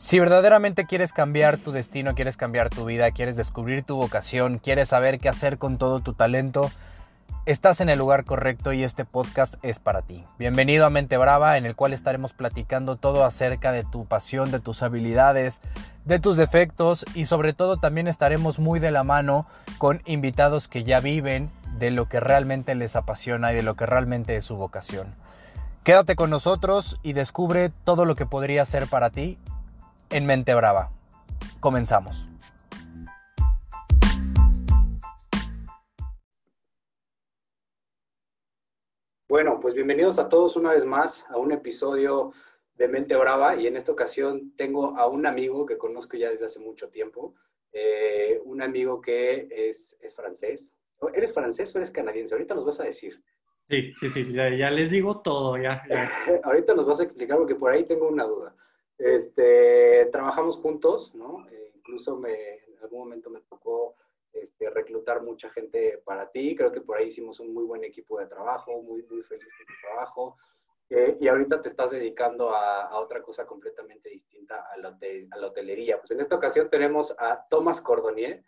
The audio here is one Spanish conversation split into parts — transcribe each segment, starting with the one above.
Si verdaderamente quieres cambiar tu destino, quieres cambiar tu vida, quieres descubrir tu vocación, quieres saber qué hacer con todo tu talento, estás en el lugar correcto y este podcast es para ti. Bienvenido a Mente Brava, en el cual estaremos platicando todo acerca de tu pasión, de tus habilidades, de tus defectos y sobre todo también estaremos muy de la mano con invitados que ya viven de lo que realmente les apasiona y de lo que realmente es su vocación. Quédate con nosotros y descubre todo lo que podría ser para ti en Mente Brava. Comenzamos. Bueno, pues bienvenidos a todos una vez más a un episodio de Mente Brava y en esta ocasión tengo a un amigo que conozco ya desde hace mucho tiempo, eh, un amigo que es, es, francés. ¿Eres francés o eres canadiense? Ahorita nos vas a decir. Sí, sí, sí, ya, ya les digo todo, ya. ya. Ahorita nos vas a explicar porque por ahí tengo una duda. Este, trabajamos juntos, ¿no? Eh, incluso me, en algún momento me tocó este, reclutar mucha gente para ti. Creo que por ahí hicimos un muy buen equipo de trabajo, muy, muy feliz con tu trabajo. Eh, y ahorita te estás dedicando a, a otra cosa completamente distinta a la, hotel, a la, hotelería. Pues en esta ocasión tenemos a Tomás Cordonier.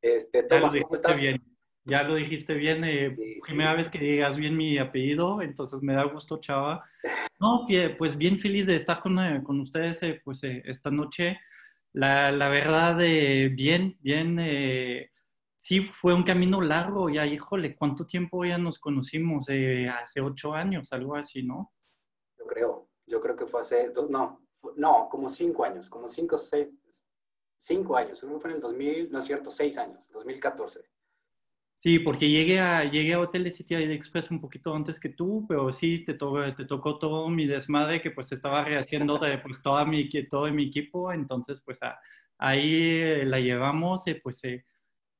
Este, Tomás, ¿cómo estás? Bien. Ya lo dijiste bien, eh, sí, primera sí. vez que digas bien mi apellido, entonces me da gusto, Chava. No, pues bien feliz de estar con, eh, con ustedes eh, pues, eh, esta noche. La, la verdad, bien, bien, sí fue un camino largo, ya, híjole, ¿cuánto tiempo ya nos conocimos? hace ocho años, algo así, ¿no? Yo creo, yo creo que fue hace, dos, no, no, como cinco años, como cinco, seis, cinco años, fue en el 2000, no es cierto, seis años, 2014. Sí, porque llegué a, llegué a Hotel City Express un poquito antes que tú, pero sí te tocó, te tocó todo mi desmadre que pues estaba rehaciendo de, pues, toda mi, todo mi equipo, entonces pues a, ahí la llevamos, eh, pues eh,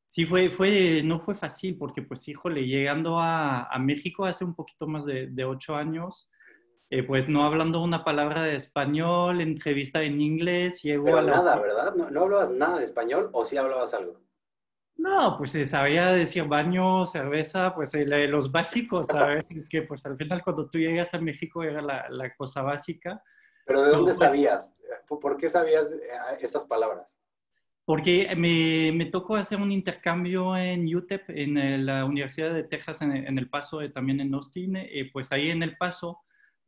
sí fue, fue, no fue fácil porque pues híjole, llegando a, a México hace un poquito más de, de ocho años, eh, pues no hablando una palabra de español, entrevista en inglés, llegó pero a la... nada, ¿verdad? ¿No, ¿No hablabas nada de español o sí hablabas algo? No, pues se sabía decir baño, cerveza, pues eh, los básicos, ¿sabes? es que pues al final cuando tú llegas a México era la, la cosa básica. ¿Pero de dónde no, pues, sabías? ¿Por qué sabías eh, esas palabras? Porque me, me, tocó hacer un intercambio en UTEP, en la Universidad de Texas, en, en El Paso, eh, también en Austin. Eh, pues ahí en El Paso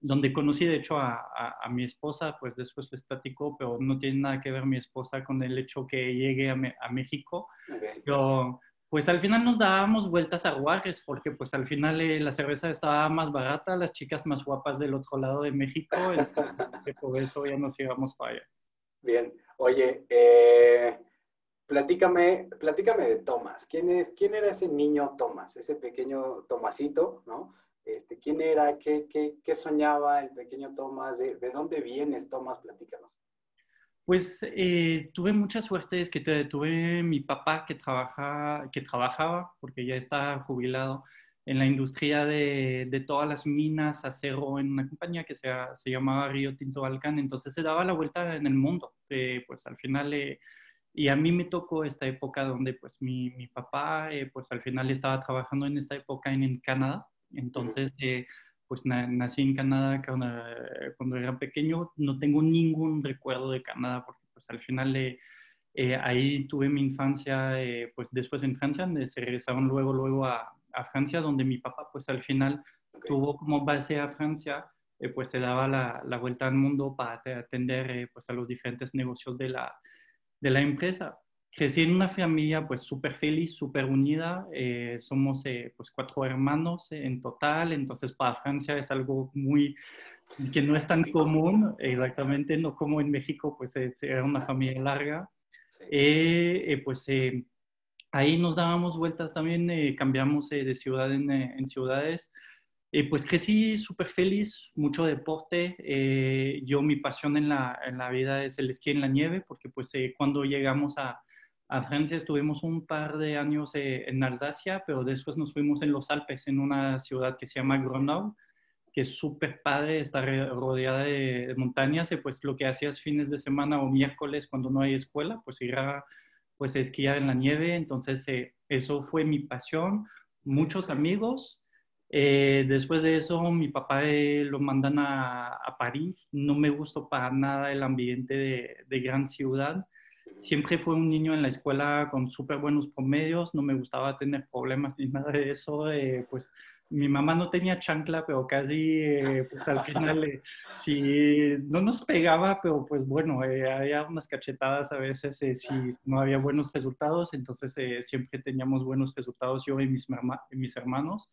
donde conocí de hecho a, a, a, mi esposa, pues después les platico, pero no tiene nada que ver mi esposa con el hecho que llegue a, me, a México. Okay. Pero pues al final nos dábamos vueltas a Juárez, porque pues al final eh, la cerveza estaba más barata, las chicas más guapas del otro lado de México, entonces por eso ya nos íbamos para allá. Bien, oye, eh, platícame, platícame de Tomás. ¿Quién, es, ¿Quién era ese niño Tomás, ese pequeño Tomasito, no? Este, ¿Quién era? ¿Qué, qué, qué soñaba el pequeño Tomás? ¿De, ¿De, dónde vienes, Tomás? Platícanos. Pues eh, tuve mucha suerte, es que tuve mi papá que, trabaja, que trabajaba, porque ya está jubilado, en la industria de, de, todas las minas, acero, en una compañía que se, se llamaba Río Tinto Balcán, entonces se daba la vuelta en el mundo. Eh, pues al final, eh, y a mí me tocó esta época donde pues mi, mi papá, eh, pues al final estaba trabajando en esta época en, en Canadá, entonces, eh, pues na nací en Canadá cuando, era pequeño. No tengo ningún recuerdo de Canadá porque pues al final eh, eh, ahí tuve mi infancia, eh, pues después en Francia, se regresaron luego, luego a, a, Francia, donde mi papá pues al final okay. tuvo como base a Francia, eh, pues se daba la, la, vuelta al mundo para atender eh, pues a los diferentes negocios de la, de la empresa crecí en una familia pues súper feliz, súper unida. Eh, somos eh, pues cuatro hermanos en total, entonces para Francia es algo muy que no es tan común, exactamente, no como en México, pues era una familia larga. Eh, pues ahí nos dábamos vueltas también, cambiamos de ciudad en, en ciudades. pues crecí súper feliz, mucho deporte. yo mi pasión en la, en la vida es el esquí en la nieve, porque pues cuando llegamos a, a Francia estuvimos un par de años eh, en Alsacia, pero después nos fuimos en los Alpes, en una ciudad que se llama Grenoble, que es súper padre, está rodeada de, montañas, y pues lo que hacías fines de semana o miércoles cuando no hay escuela, pues ir a pues, esquiar en la nieve, entonces eh, eso fue mi pasión, muchos amigos, Eh, después de eso, mi papá eh, lo mandan a, a, París. No me gustó para nada el ambiente de, de, gran ciudad. Siempre fue un niño en la escuela con súper buenos promedios. No me gustaba tener problemas ni nada de eso. Eh, pues mi mamá no tenía chancla, pero casi, eh, pues al final, eh, sí, no nos pegaba, pero pues bueno, eh, había unas cachetadas a veces si no había buenos resultados, entonces siempre teníamos buenos resultados yo y mis, mis hermanos.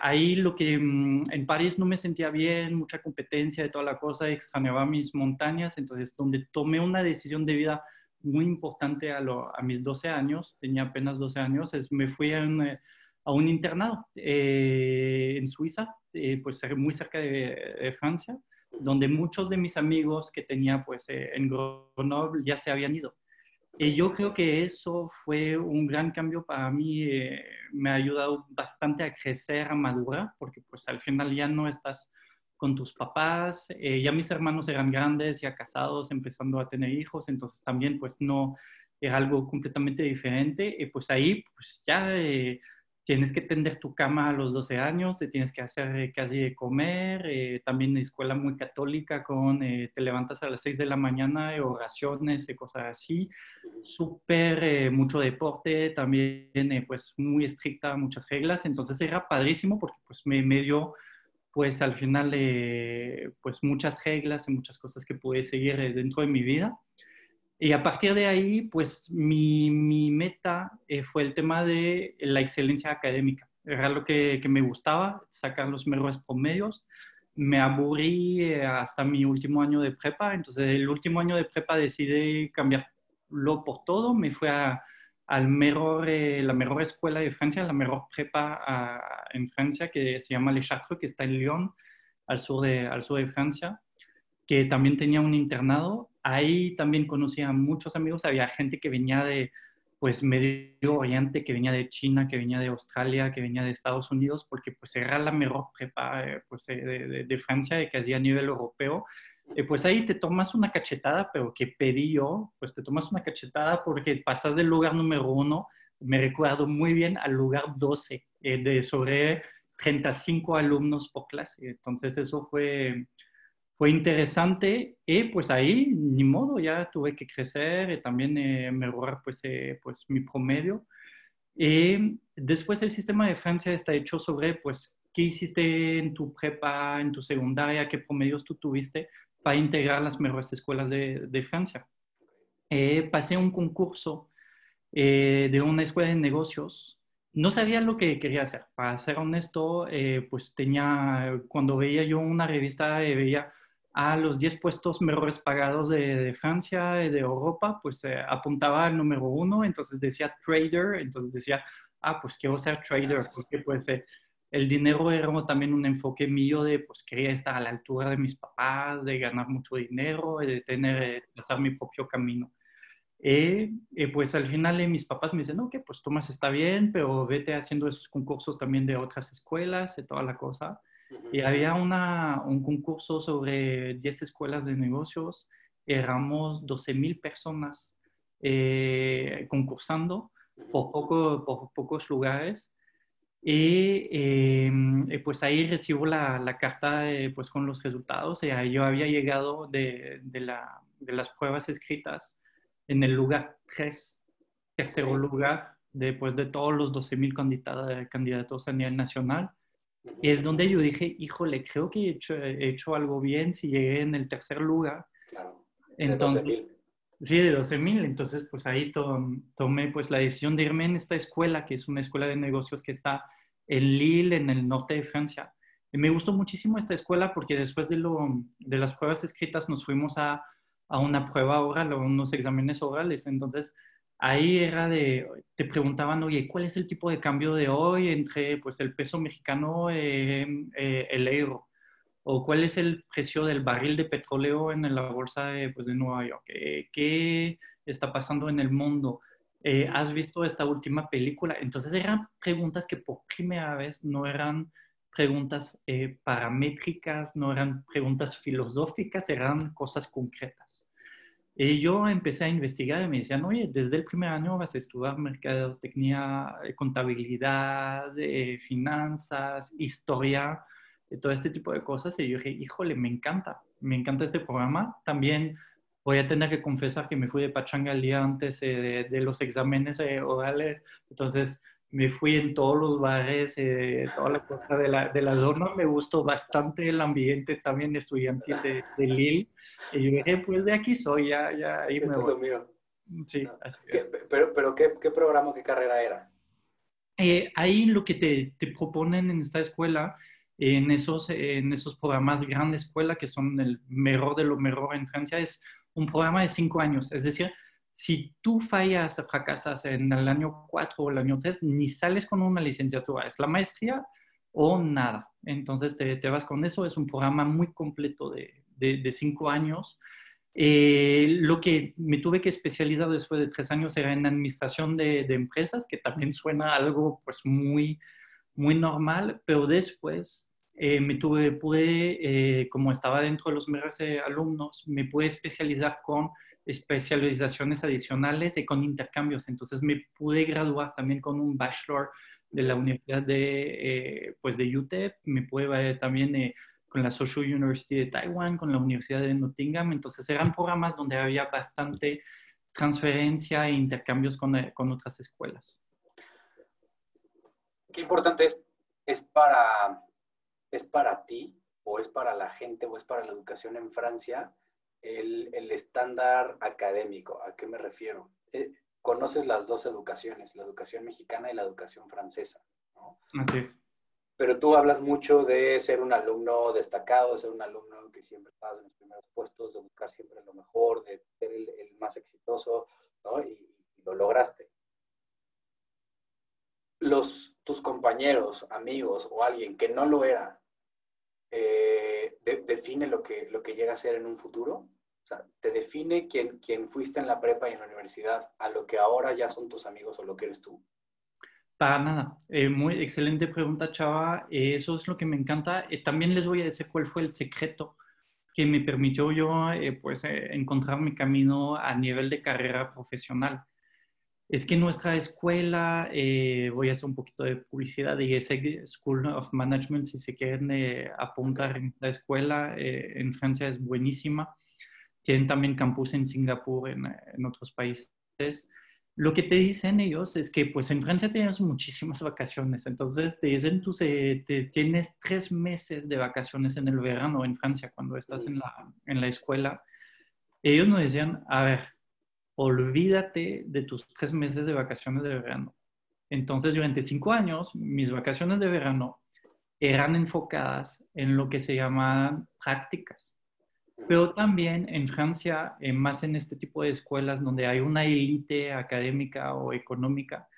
Ahí lo que mm, en París no me sentía bien, mucha competencia de toda la cosa, extrañaba mis montañas, entonces donde tomé una decisión de vida muy importante a, a mis 12 años, tenía apenas 12 años, es, me fui a un a un internado eh, en Suiza, eh, pues muy cerca de, Francia, donde muchos de mis amigos que tenía pues eh, en Grenoble ya se habían ido. Y yo creo que eso fue un gran cambio para mí, me ha ayudado bastante a crecer, a madurar, porque pues al final ya no estás con tus papás, ya mis hermanos eran grandes, ya casados, empezando a tener hijos, entonces también pues no era algo completamente diferente, y pues ahí pues ya tienes que tender tu cama a los 12 años, te tienes que hacer eh, casi de comer, eh, también escuela muy católica con eh, te levantas a las 6 de la mañana, oraciones y cosas así, súper mucho deporte, también pues muy estricta, muchas reglas, entonces era padrísimo porque pues me, me dio pues al final pues muchas reglas y muchas cosas que pude seguir dentro de mi vida. Y a partir de ahí, pues mi, mi meta eh, fue el tema de la excelencia académica. Era lo que, que, me gustaba, sacar los mejores promedios. Me aburrí eh, hasta mi último año de prepa, entonces el último año de prepa decidí cambiarlo por todo. Me fui a, al mejor, eh, la mejor escuela de Francia, la mejor prepa en Francia, que se llama Le Chartres, que está en Lyon, al sur de, al sur de Francia, que también tenía un internado ahí también conocía a muchos amigos, había gente que venía de pues Medio Oriente, que venía de China, que venía de Australia, que venía de Estados Unidos, porque pues era la mejor prepa eh, pues, eh, de, de, Francia y hacía a nivel europeo. Eh, pues ahí te tomas una cachetada, pero que pedí yo, pues te tomas una cachetada porque pasas del lugar número uno, me recuerdo muy bien, al lugar 12, de sobre 35 alumnos por clase. Entonces eso fue, fue interesante y pues ahí, ni modo, ya tuve que crecer y también eh, mejorar pues, eh, pues mi promedio. Y después el sistema de Francia está hecho sobre pues qué hiciste en tu prepa, en tu secundaria, qué promedios tú tuviste para integrar las mejores escuelas de, de Francia. Eh, pasé un concurso de una escuela de negocios no sabía lo que quería hacer. Para ser honesto, pues tenía, cuando veía yo una revista, veía a los 10 puestos mejores pagados de, Francia y de Europa, pues eh, apuntaba al número uno, entonces decía trader, entonces decía, ah, pues quiero ser trader, porque pues eh, el dinero era también un enfoque mío de, pues quería estar a la altura de mis papás, de ganar mucho dinero, de tener, eh, hacer mi propio camino. Y pues al final mis papás me dicen, ok, pues Tomás está bien, pero vete haciendo esos concursos también de otras escuelas y toda la cosa. Y había una, un concurso sobre 10 escuelas de negocios, éramos 12 mil personas eh, concursando por, poco, por pocos lugares. Y em, pues ahí recibo la, la carta pues con los resultados. Y yo había llegado de, de, la, de las pruebas escritas en el lugar 3, tercero lugar, después de todos los 12 mil candidatos a nivel nacional. Y es donde yo dije, híjole, creo que he hecho, he hecho algo bien si llegué en el tercer lugar. Claro. Entonces, sí, de 12 mil. Entonces, pues ahí tomé pues la decisión de irme en esta escuela, que es una escuela de negocios que está en Lille, en el norte de Francia. Y me gustó muchísimo esta escuela porque después de, lo, de las pruebas escritas nos fuimos a, a una prueba oral, a unos exámenes orales. Entonces, ahí era de, te preguntaban, oye, ¿cuál es el tipo de cambio de hoy entre pues, el peso mexicano eh, el euro? ¿O cuál es el precio del barril de petróleo en la bolsa de, pues, de Nueva York? ¿Qué, está pasando en el mundo? Eh, ¿Has visto esta última película? Entonces eran preguntas que por primera vez no eran preguntas eh, paramétricas, no eran preguntas filosóficas, eran cosas concretas. Y yo empecé a investigar y me decían, oye, desde el primer año vas a estudiar mercadotecnia, eh, contabilidad, eh, finanzas, historia, todo este tipo de cosas. Y yo dije, híjole, me encanta, me encanta este programa. También voy a tener que confesar que me fui de pachanga el día antes de, de, los exámenes orales. Entonces, me fui en todos los bares, eh, toda la cosa de la, de la, zona. Me gustó bastante el ambiente también estudiantil de, de Lille. Y yo dije, pues de aquí soy, ya, ya ahí me voy. Sí, así es. Pero, pero ¿qué, ¿qué, programa, qué carrera era? Eh, ahí lo que te, te, proponen en esta escuela, en esos, en esos programas grande escuela, que son el mejor de lo mejor en Francia, es un programa de cinco años. Es decir, si tú fallas, fracasas en el año 4 o el año 3, ni sales con una licenciatura, es la maestría o nada. Entonces te, te vas con eso, es un programa muy completo de, de, cinco años. Eh, lo que me tuve que especializar después de tres años era en administración de, de empresas, que también suena algo pues muy, muy normal, pero después eh, me tuve, pude, eh, como estaba dentro de los mejores alumnos, me pude especializar con especializaciones adicionales y con intercambios. Entonces me pude graduar también con un bachelor de la Universidad de, eh, pues de UTEP, me pude también eh, con la Social University de Taiwán, con la Universidad de Nottingham. Entonces eran programas donde había bastante transferencia e intercambios con, eh, con otras escuelas. Qué importante es, es, para, es para ti o es para la gente o es para la educación en Francia el, estándar académico. ¿A qué me refiero? Eh, conoces las dos educaciones, la educación mexicana y la educación francesa, ¿no? Así es. Pero tú hablas mucho de ser un alumno destacado, de ser un alumno que siempre estás en los primeros puestos, de buscar siempre lo mejor, de ser el, más exitoso, ¿no? Y, lo lograste. Los, tus compañeros, amigos o alguien que no lo era, eh, define lo que, lo que llega a ser en un futuro? O sea, ¿te define quién, quién fuiste en la prepa y en la universidad a lo que ahora ya son tus amigos o lo que eres tú? Para nada. Eh, muy excelente pregunta, Chava. Eh, eso es lo que me encanta. también les voy a decir cuál fue el secreto que me permitió yo pues, encontrar mi camino a nivel de carrera profesional es que nuestra escuela, eh, voy a hacer un poquito de publicidad, de ESEG School of Management, si se quieren eh, apuntar en la escuela, eh, en Francia es buenísima. Tienen también campus en Singapur, en, en, otros países. Lo que te dicen ellos es que pues en Francia tienes muchísimas vacaciones, entonces te dicen tú te, tienes tres meses de vacaciones en el verano en Francia cuando estás en la, en la escuela. Ellos nos decían, a ver, olvídate de tus tres meses de vacaciones de verano. Entonces, durante cinco años, mis vacaciones de verano eran enfocadas en lo que se llaman prácticas. Pero también en Francia, más en este tipo de escuelas donde hay una élite académica o económica,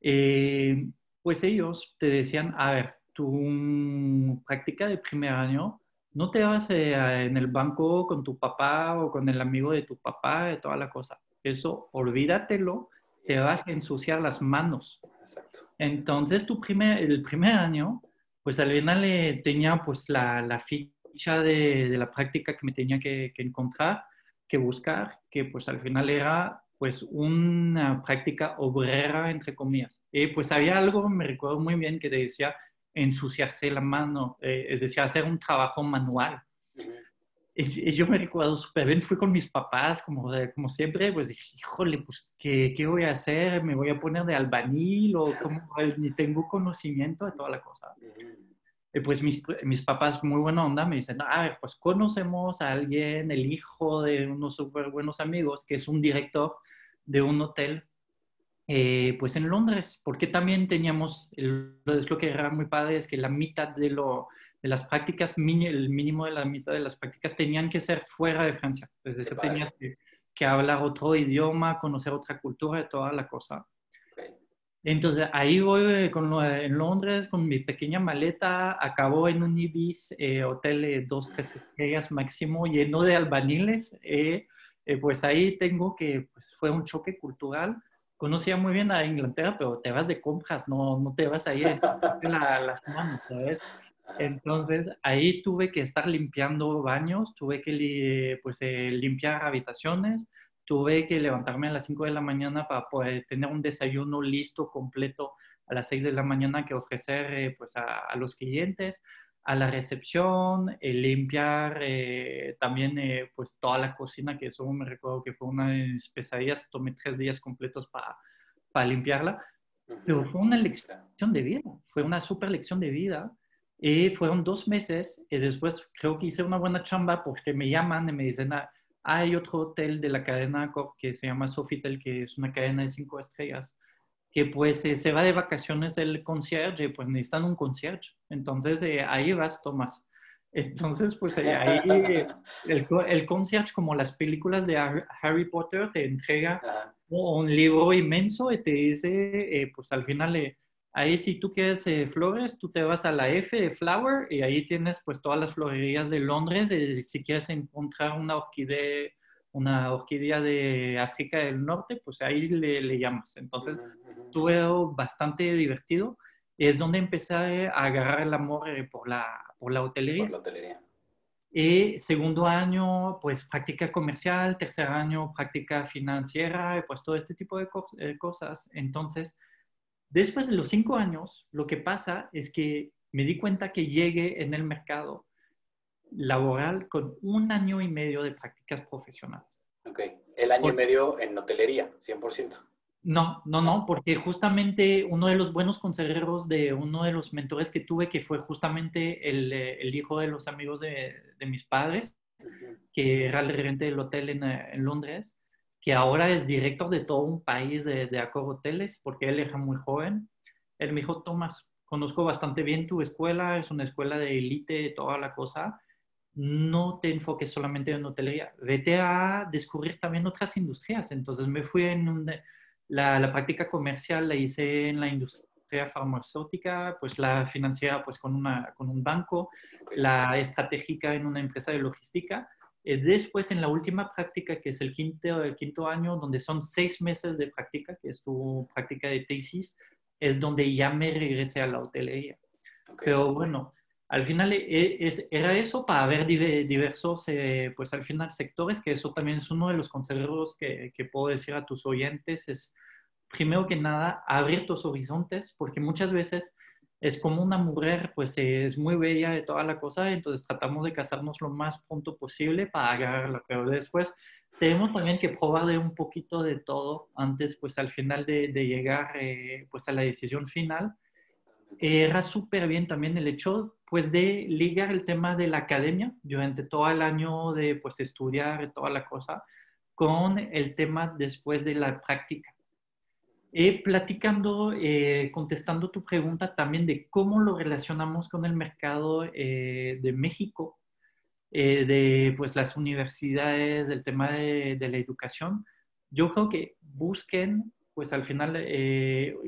eh, pues ellos te decían, a ver, tu práctica de primer año no te vas eh, en el banco con tu papá o con el amigo de tu papá, de toda la cosa. Eso, olvídatelo, te vas a ensuciar las manos. Exacto. Entonces, tu primer, el primer año, pues al final eh, tenía pues la, la ficha de, de, la práctica que me tenía que, que, encontrar, que buscar, que pues al final era pues una práctica obrera, entre comillas. Y pues había algo, me recuerdo muy bien, que te decía, ensuciarse la mano, eh, es decir, hacer un trabajo manual. y, yo me recuerdo súper bien, fui con mis papás, como, como siempre, pues dije, híjole, pues, ¿qué, ¿qué, voy a hacer? ¿Me voy a poner de albañil o cómo? ni tengo conocimiento de toda la cosa? Y pues mis, mis papás, muy buena onda, me dicen, a ver, pues conocemos a alguien, el hijo de unos súper buenos amigos, que es un director de un hotel eh, pues en Londres, porque también teníamos, es lo que era muy padre, es que la mitad de, lo, de las prácticas, el mínimo de la mitad de las prácticas tenían que ser fuera de Francia. Es decir, tenías que, que, hablar otro idioma, conocer otra cultura, toda la cosa. Entonces ahí voy con, en Londres con mi pequeña maleta, acabo en un Ibis, eh, hotel de dos, tres estrellas máximo, lleno de albaniles. Eh, pues ahí tengo que, pues fue un choque cultural conocía muy bien a Inglaterra, pero te vas de compras, no, no te vas a ir a la, las manos, ¿sabes? Entonces ahí tuve que estar limpiando baños, tuve que pues, eh, limpiar habitaciones, tuve que levantarme a las 5 de la mañana para poder tener un desayuno listo, completo a las 6 de la mañana que ofrecer eh, pues, a, los clientes, a la recepción, eh, limpiar también pues toda la cocina, que eso me recuerdo que fue una de mis pesadillas, tomé tres días completos para, para limpiarla, pero fue una lección de vida, fue una super lección de vida y fueron dos meses y después creo que hice una buena chamba porque me llaman y me dicen, ah, hay otro hotel de la cadena que se llama Sofitel, que es una cadena de cinco estrellas, que pues eh, se va de vacaciones el concierge pues necesitan un concierge. Entonces eh, ahí vas, Tomás. Entonces, pues eh, ahí el, el concierge, como las películas de Harry Potter, te entrega un libro inmenso y te dice, pues al final Ahí si tú quieres eh, flores, tú te vas a la F de Flower y ahí tienes pues todas las florerías de Londres. Si quieres encontrar una orquídea, una orquídea de África del Norte, pues ahí le, llamas. Entonces tuve bastante divertido. Es donde empecé a agarrar el amor eh, por, la, por la hotelería. Por la hotelería. Y segundo año, pues práctica comercial, tercer año, práctica financiera, pues todo este tipo de eh, cosas. Entonces, Después de los cinco años, lo que pasa es que me di cuenta que llegué en el mercado laboral con un año y medio de prácticas profesionales. Ok, el año y medio en hotelería, 100%. No, no, no, porque justamente uno de los buenos consejeros de uno de los mentores que tuve, que fue justamente el, eh, hijo de los amigos de, mis padres, que era el gerente del hotel en, eh, en Londres, que ahora es director de todo un país de, de Accor Hoteles, porque él era muy joven. Él me dijo, Tomás, conozco bastante bien tu escuela, es una escuela de élite, toda la cosa. No te enfoques solamente en hotelería, vete a descubrir también otras industrias. Entonces me fui en la, la, práctica comercial, la hice en la industria farmacéutica, pues la financiera pues con, una, con un banco, la estratégica en una empresa de logística eh, después, en la última práctica, que es el quinto, el quinto año, donde son seis meses de práctica, que es tu práctica de tesis, es donde ya me regresé a la hotelería. Pero bueno, al final eh, era eso para ver diversos, eh, pues al final, sectores, que eso también es uno de los consejos que, que puedo decir a tus oyentes, es primero que nada abrir tus horizontes, porque muchas veces es como una mujer, pues es muy bella de toda la cosa, entonces tratamos de casarnos lo más pronto posible para agarrarla, pero después tenemos también que probar de un poquito de todo antes, pues al final de, llegar eh, pues a la decisión final. Era súper bien también el hecho pues de ligar el tema de la academia durante todo el año de pues estudiar toda la cosa con el tema después de la práctica eh, platicando, eh, contestando tu pregunta también de cómo lo relacionamos con el mercado eh, de México, eh, de pues, las universidades, del tema de, de, la educación, yo creo que busquen, pues al final,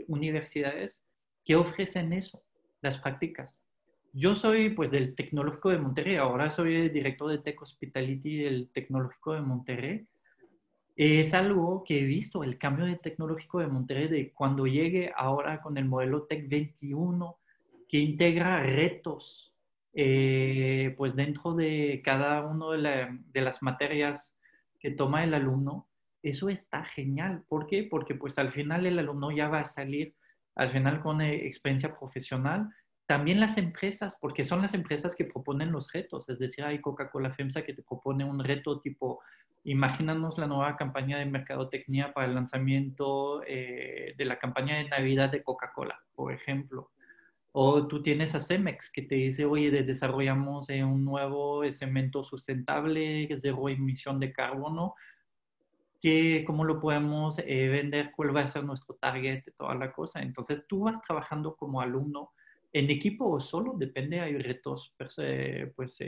universidades que ofrecen eso, las prácticas. Yo soy pues del Tecnológico de Monterrey, ahora soy director de Tech Hospitality del Tecnológico de Monterrey es algo que he visto, el cambio de tecnológico de Monterrey, de cuando llegue ahora con el modelo Tech 21, que integra retos, eh, pues dentro de cada una de, las materias que toma el alumno, eso está genial. ¿Por qué? Porque pues al final el alumno ya va a salir, al final con eh, experiencia profesional. También las empresas, porque son las empresas que proponen los retos, es decir, hay Coca-Cola FEMSA que te propone un reto tipo Imagínanos la nueva campaña de mercadotecnia para el lanzamiento eh, de la campaña de Navidad de Coca-Cola, por ejemplo. O tú tienes a Cemex que te dice, oye, desarrollamos eh, un nuevo cemento sustentable, cero emisión de carbono, que, ¿cómo lo podemos eh, vender? ¿Cuál va a ser nuestro target? Toda la cosa. Entonces tú vas trabajando como alumno en equipo o solo, depende, hay retos pues,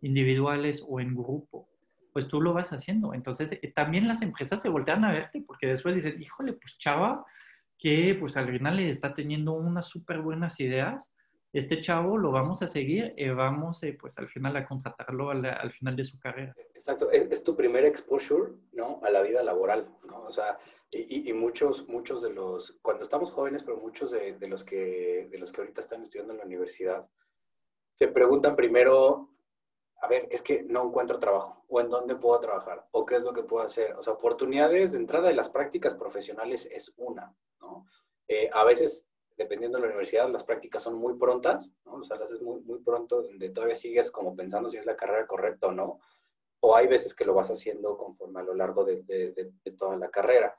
individuales o en grupo pues tú lo vas haciendo. Entonces, eh, también las empresas se voltean a verte porque después dicen, híjole, pues chava, que pues al final está teniendo unas súper buenas ideas, este chavo lo vamos a seguir y vamos eh, pues al final a contratarlo al, final de su carrera. Exacto, es, tu primer exposure, ¿no? A la vida laboral, ¿no? O sea, y, muchos, muchos de los, cuando estamos jóvenes, pero muchos de, de, los que, de los que ahorita están estudiando en la universidad, se preguntan primero, a ver, es que no encuentro trabajo, o en dónde puedo trabajar, o qué es lo que puedo hacer. O sea, oportunidades de entrada de las prácticas profesionales es una, ¿no? Eh, a veces, dependiendo de la universidad, las prácticas son muy prontas, ¿no? O sea, las haces muy, muy pronto, donde todavía sigues como pensando si es la carrera correcta o no, o hay veces que lo vas haciendo conforme a lo largo de, toda la carrera.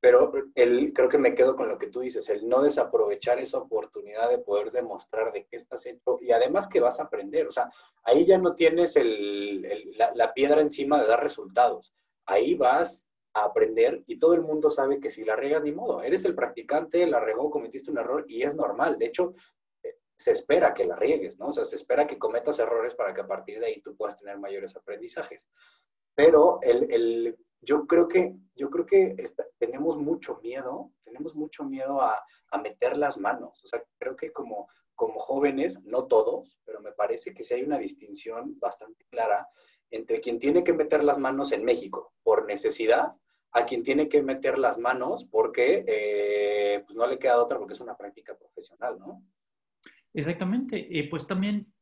Pero el, creo que me quedo con lo que tú dices, el no desaprovechar esa oportunidad de poder demostrar de qué estás hecho y además que vas a aprender. O sea, ahí ya no tienes el, la, piedra encima de dar resultados. Ahí vas a aprender y todo el mundo sabe que si la regas ni modo. Eres el practicante, la regó, cometiste un error y es normal. De hecho, eh, se espera que la riegues, ¿no? O sea, se espera que cometas errores para que a partir de ahí tú puedas tener mayores aprendizajes. Pero el, el yo creo que, yo creo que tenemos mucho miedo, tenemos mucho miedo a, a, meter las manos. O sea, creo que como, como jóvenes, no todos, pero me parece que sí hay una distinción bastante clara entre quien tiene que meter las manos en México por necesidad a quien tiene que meter las manos porque eh, pues no le queda otra porque es una práctica profesional, ¿no? Exactamente. Y pues también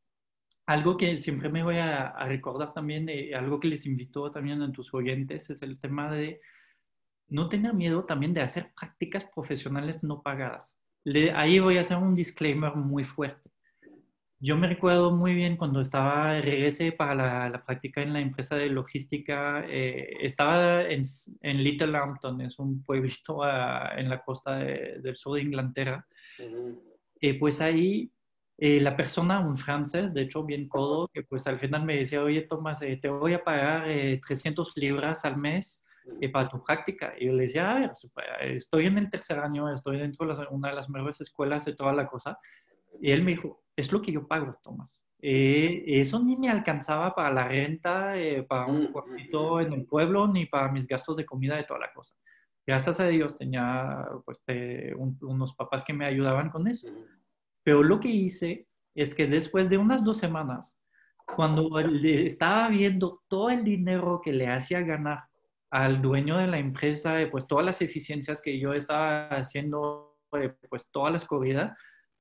algo que siempre me voy a, recordar también, algo que les invito también a tus oyentes, es el tema de no tener miedo también de hacer prácticas profesionales no pagadas. ahí voy a hacer un disclaimer muy fuerte. Yo me recuerdo muy bien cuando estaba, regresé para la, práctica en la empresa de logística, eh, estaba en, en, Little Lambton, es un pueblito en la costa del sur de Inglaterra. Uh pues ahí eh, la persona, un francés, de hecho bien codo, que pues al final me decía, oye Tomás, eh, te voy a pagar 300 eh, libras al mes para tu práctica. Y yo le decía, a ver, estoy en el tercer año, estoy dentro de una de las mejores escuelas de toda la cosa. Y él me dijo, es lo que yo pago, Tomás. eso ni me alcanzaba para la renta, para un cuartito en el pueblo, ni para mis gastos de comida de toda la cosa. Gracias a Dios tenía pues, unos papás que me ayudaban con eso. Pero lo que hice es que después de unas dos semanas, cuando le estaba viendo todo el dinero que le hacía ganar al dueño de la empresa, pues todas las eficiencias que yo estaba haciendo, eh, pues todas las corridas,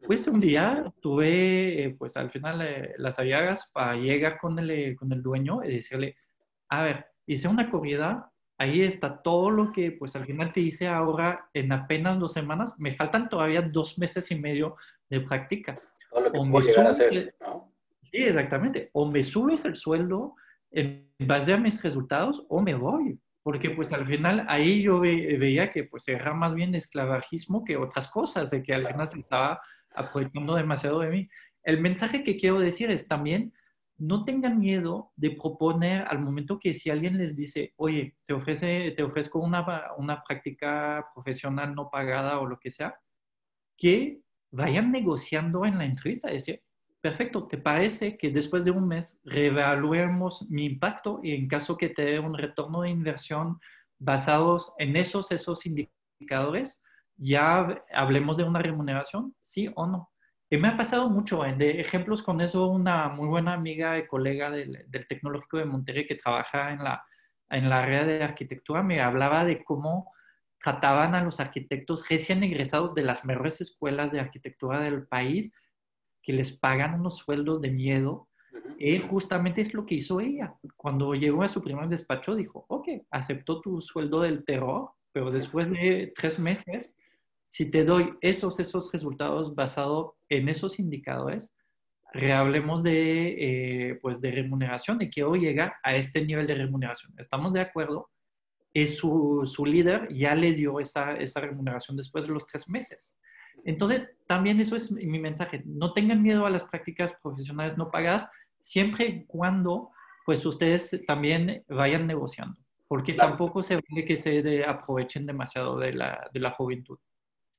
pues un día tuve, eh, pues al final eh, las aviagas para llegar con el, con el dueño y decirle, a ver, hice una corrida, ahí está todo lo que pues al final te hice ahora en apenas dos semanas, me faltan todavía dos meses y medio de práctica. o me hacer, Sí, exactamente. O me subes el sueldo en base a mis resultados o me voy. Porque pues al final ahí yo veía que pues era más bien esclavagismo que otras cosas, de que al final se estaba aprovechando demasiado de mí. El mensaje que quiero decir es también, no tengan miedo de proponer al momento que si alguien les dice, oye, te, ofrece, te ofrezco una, una práctica profesional no pagada o lo que sea, que vayan negociando en la entrevista, decir, perfecto, ¿te parece que después de un mes reevaluemos mi impacto y en caso que te dé un retorno de inversión basados en esos, esos indicadores, ya hablemos de una remuneración, sí o no? Y me ha pasado mucho, ¿eh? de ejemplos con eso, una muy buena amiga y colega del, del Tecnológico de Monterrey que trabaja en la, en la área de arquitectura me hablaba de cómo trataban a los arquitectos recién egresados de las mejores escuelas de arquitectura del país, que les pagan unos sueldos de miedo. Y justamente es lo que hizo ella. Cuando llegó a su primer despacho, dijo, ok, aceptó tu sueldo del terror, pero después de tres meses, si te doy esos, esos resultados basados en esos indicadores, rehablemos de, eh, pues de remuneración y quiero llegar a este nivel de remuneración. ¿Estamos de acuerdo? y su, su líder ya le dio esa, esa remuneración después de los tres meses. Entonces, también eso es mi mensaje. No tengan miedo a las prácticas profesionales no pagadas, siempre y cuando pues ustedes también vayan negociando, porque tampoco se ve que se aprovechen demasiado de la, de la juventud.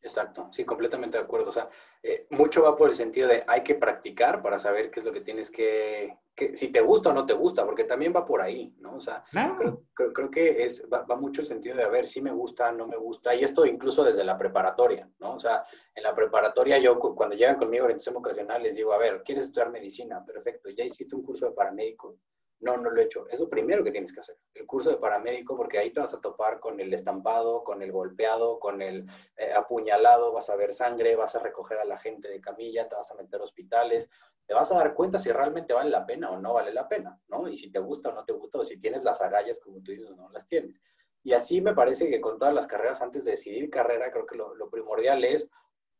Exacto, sí, completamente de acuerdo. O sea, eh, mucho va por el sentido de hay que practicar para saber qué es lo que tienes que, que si te gusta o no te gusta, porque también va por ahí, ¿no? O sea, creo, creo, que es, va, va, mucho el sentido de a ver si me gusta, no me gusta, y esto incluso desde la preparatoria, ¿no? O sea, en la preparatoria yo cuando llegan conmigo a orientación vocacional les digo, a ver, ¿quieres estudiar medicina? Perfecto, ya hiciste un curso de paramédico, no, no lo he hecho. Es lo primero que tienes que hacer. El curso de paramédico, porque ahí te vas a topar con el estampado, con el golpeado, con el eh, apuñalado, vas a ver sangre, vas a recoger a la gente de camilla, te vas a meter a hospitales. te vas a dar cuenta si realmente vale la pena o no vale la pena, ¿no? Y si te gusta o no te gusta, o si tienes las agallas, como tú dices, o no las tienes. Y así me parece que con todas las carreras, antes de decidir carrera, creo que lo, primordial es,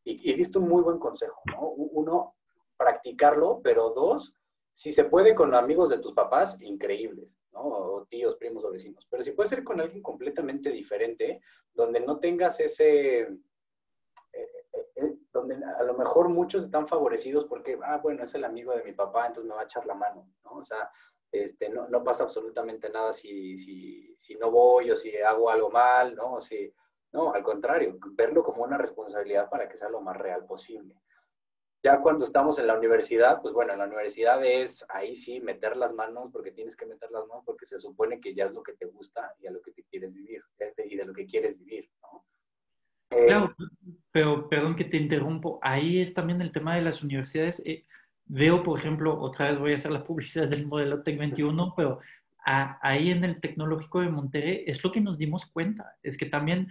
y, y diste un muy buen consejo, ¿no? Uno, practicarlo, pero dos, si se puede con amigos de tus papás, increíbles, ¿no? O tíos, primos o vecinos. Pero si puede ser con alguien completamente diferente, donde no tengas ese, eh, eh, eh, donde a lo mejor muchos están favorecidos porque, ah, bueno, es el amigo de mi papá, entonces me va a echar la mano, ¿no? O sea, este, no, no pasa absolutamente nada si, si, si, no voy o si hago algo mal, ¿no? O si, no, al contrario, verlo como una responsabilidad para que sea lo más real posible. Ya cuando estamos en la universidad, pues bueno, en la universidad es ahí sí meter las manos, porque tienes que meter las manos, porque se supone que ya es lo que te gusta y a lo que te quieres vivir, y de lo que quieres vivir, ¿no? Eh, claro, pero perdón que te interrumpo, ahí es también el tema de las universidades. Eh, veo, por ejemplo, otra vez voy a hacer la publicidad del modelo TEC 21, pero ahí en el tecnológico de Monterrey es lo que nos dimos cuenta, es que también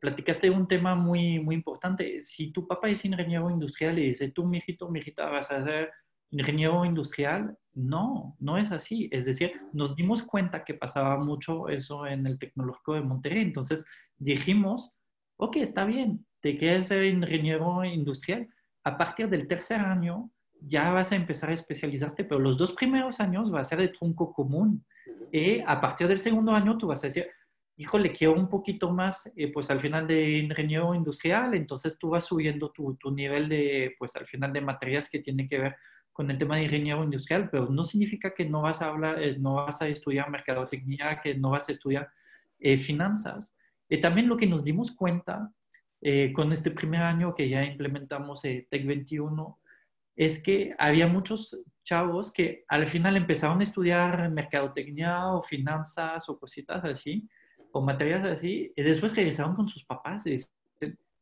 platicaste un tema muy, muy importante. Si tu papá es ingeniero industrial y dice, tú, mijito, mijita, vas a ser ingeniero industrial, no, no es así. Es decir, nos dimos cuenta que pasaba mucho eso en el tecnológico de Monterrey. Entonces dijimos, ok, está bien, te quieres ser ingeniero industrial. A partir del tercer año ya vas a empezar a especializarte, pero los dos primeros años va a ser de tronco común. Y a partir del segundo año tú vas a decir, híjole, quiero un poquito más, eh, pues al final de ingeniero industrial, entonces tú vas subiendo tu, tu, nivel de, pues al final de materias que tienen que ver con el tema de ingeniero industrial, pero no significa que no vas a hablar, eh, no vas a estudiar mercadotecnia, que no vas a estudiar eh, finanzas. Y también lo que nos dimos cuenta con este primer año que ya implementamos TEC 21 es que había muchos chavos que al final empezaron a estudiar mercadotecnia o finanzas o cositas así, o materias así, y después regresaron con sus papás y dicen,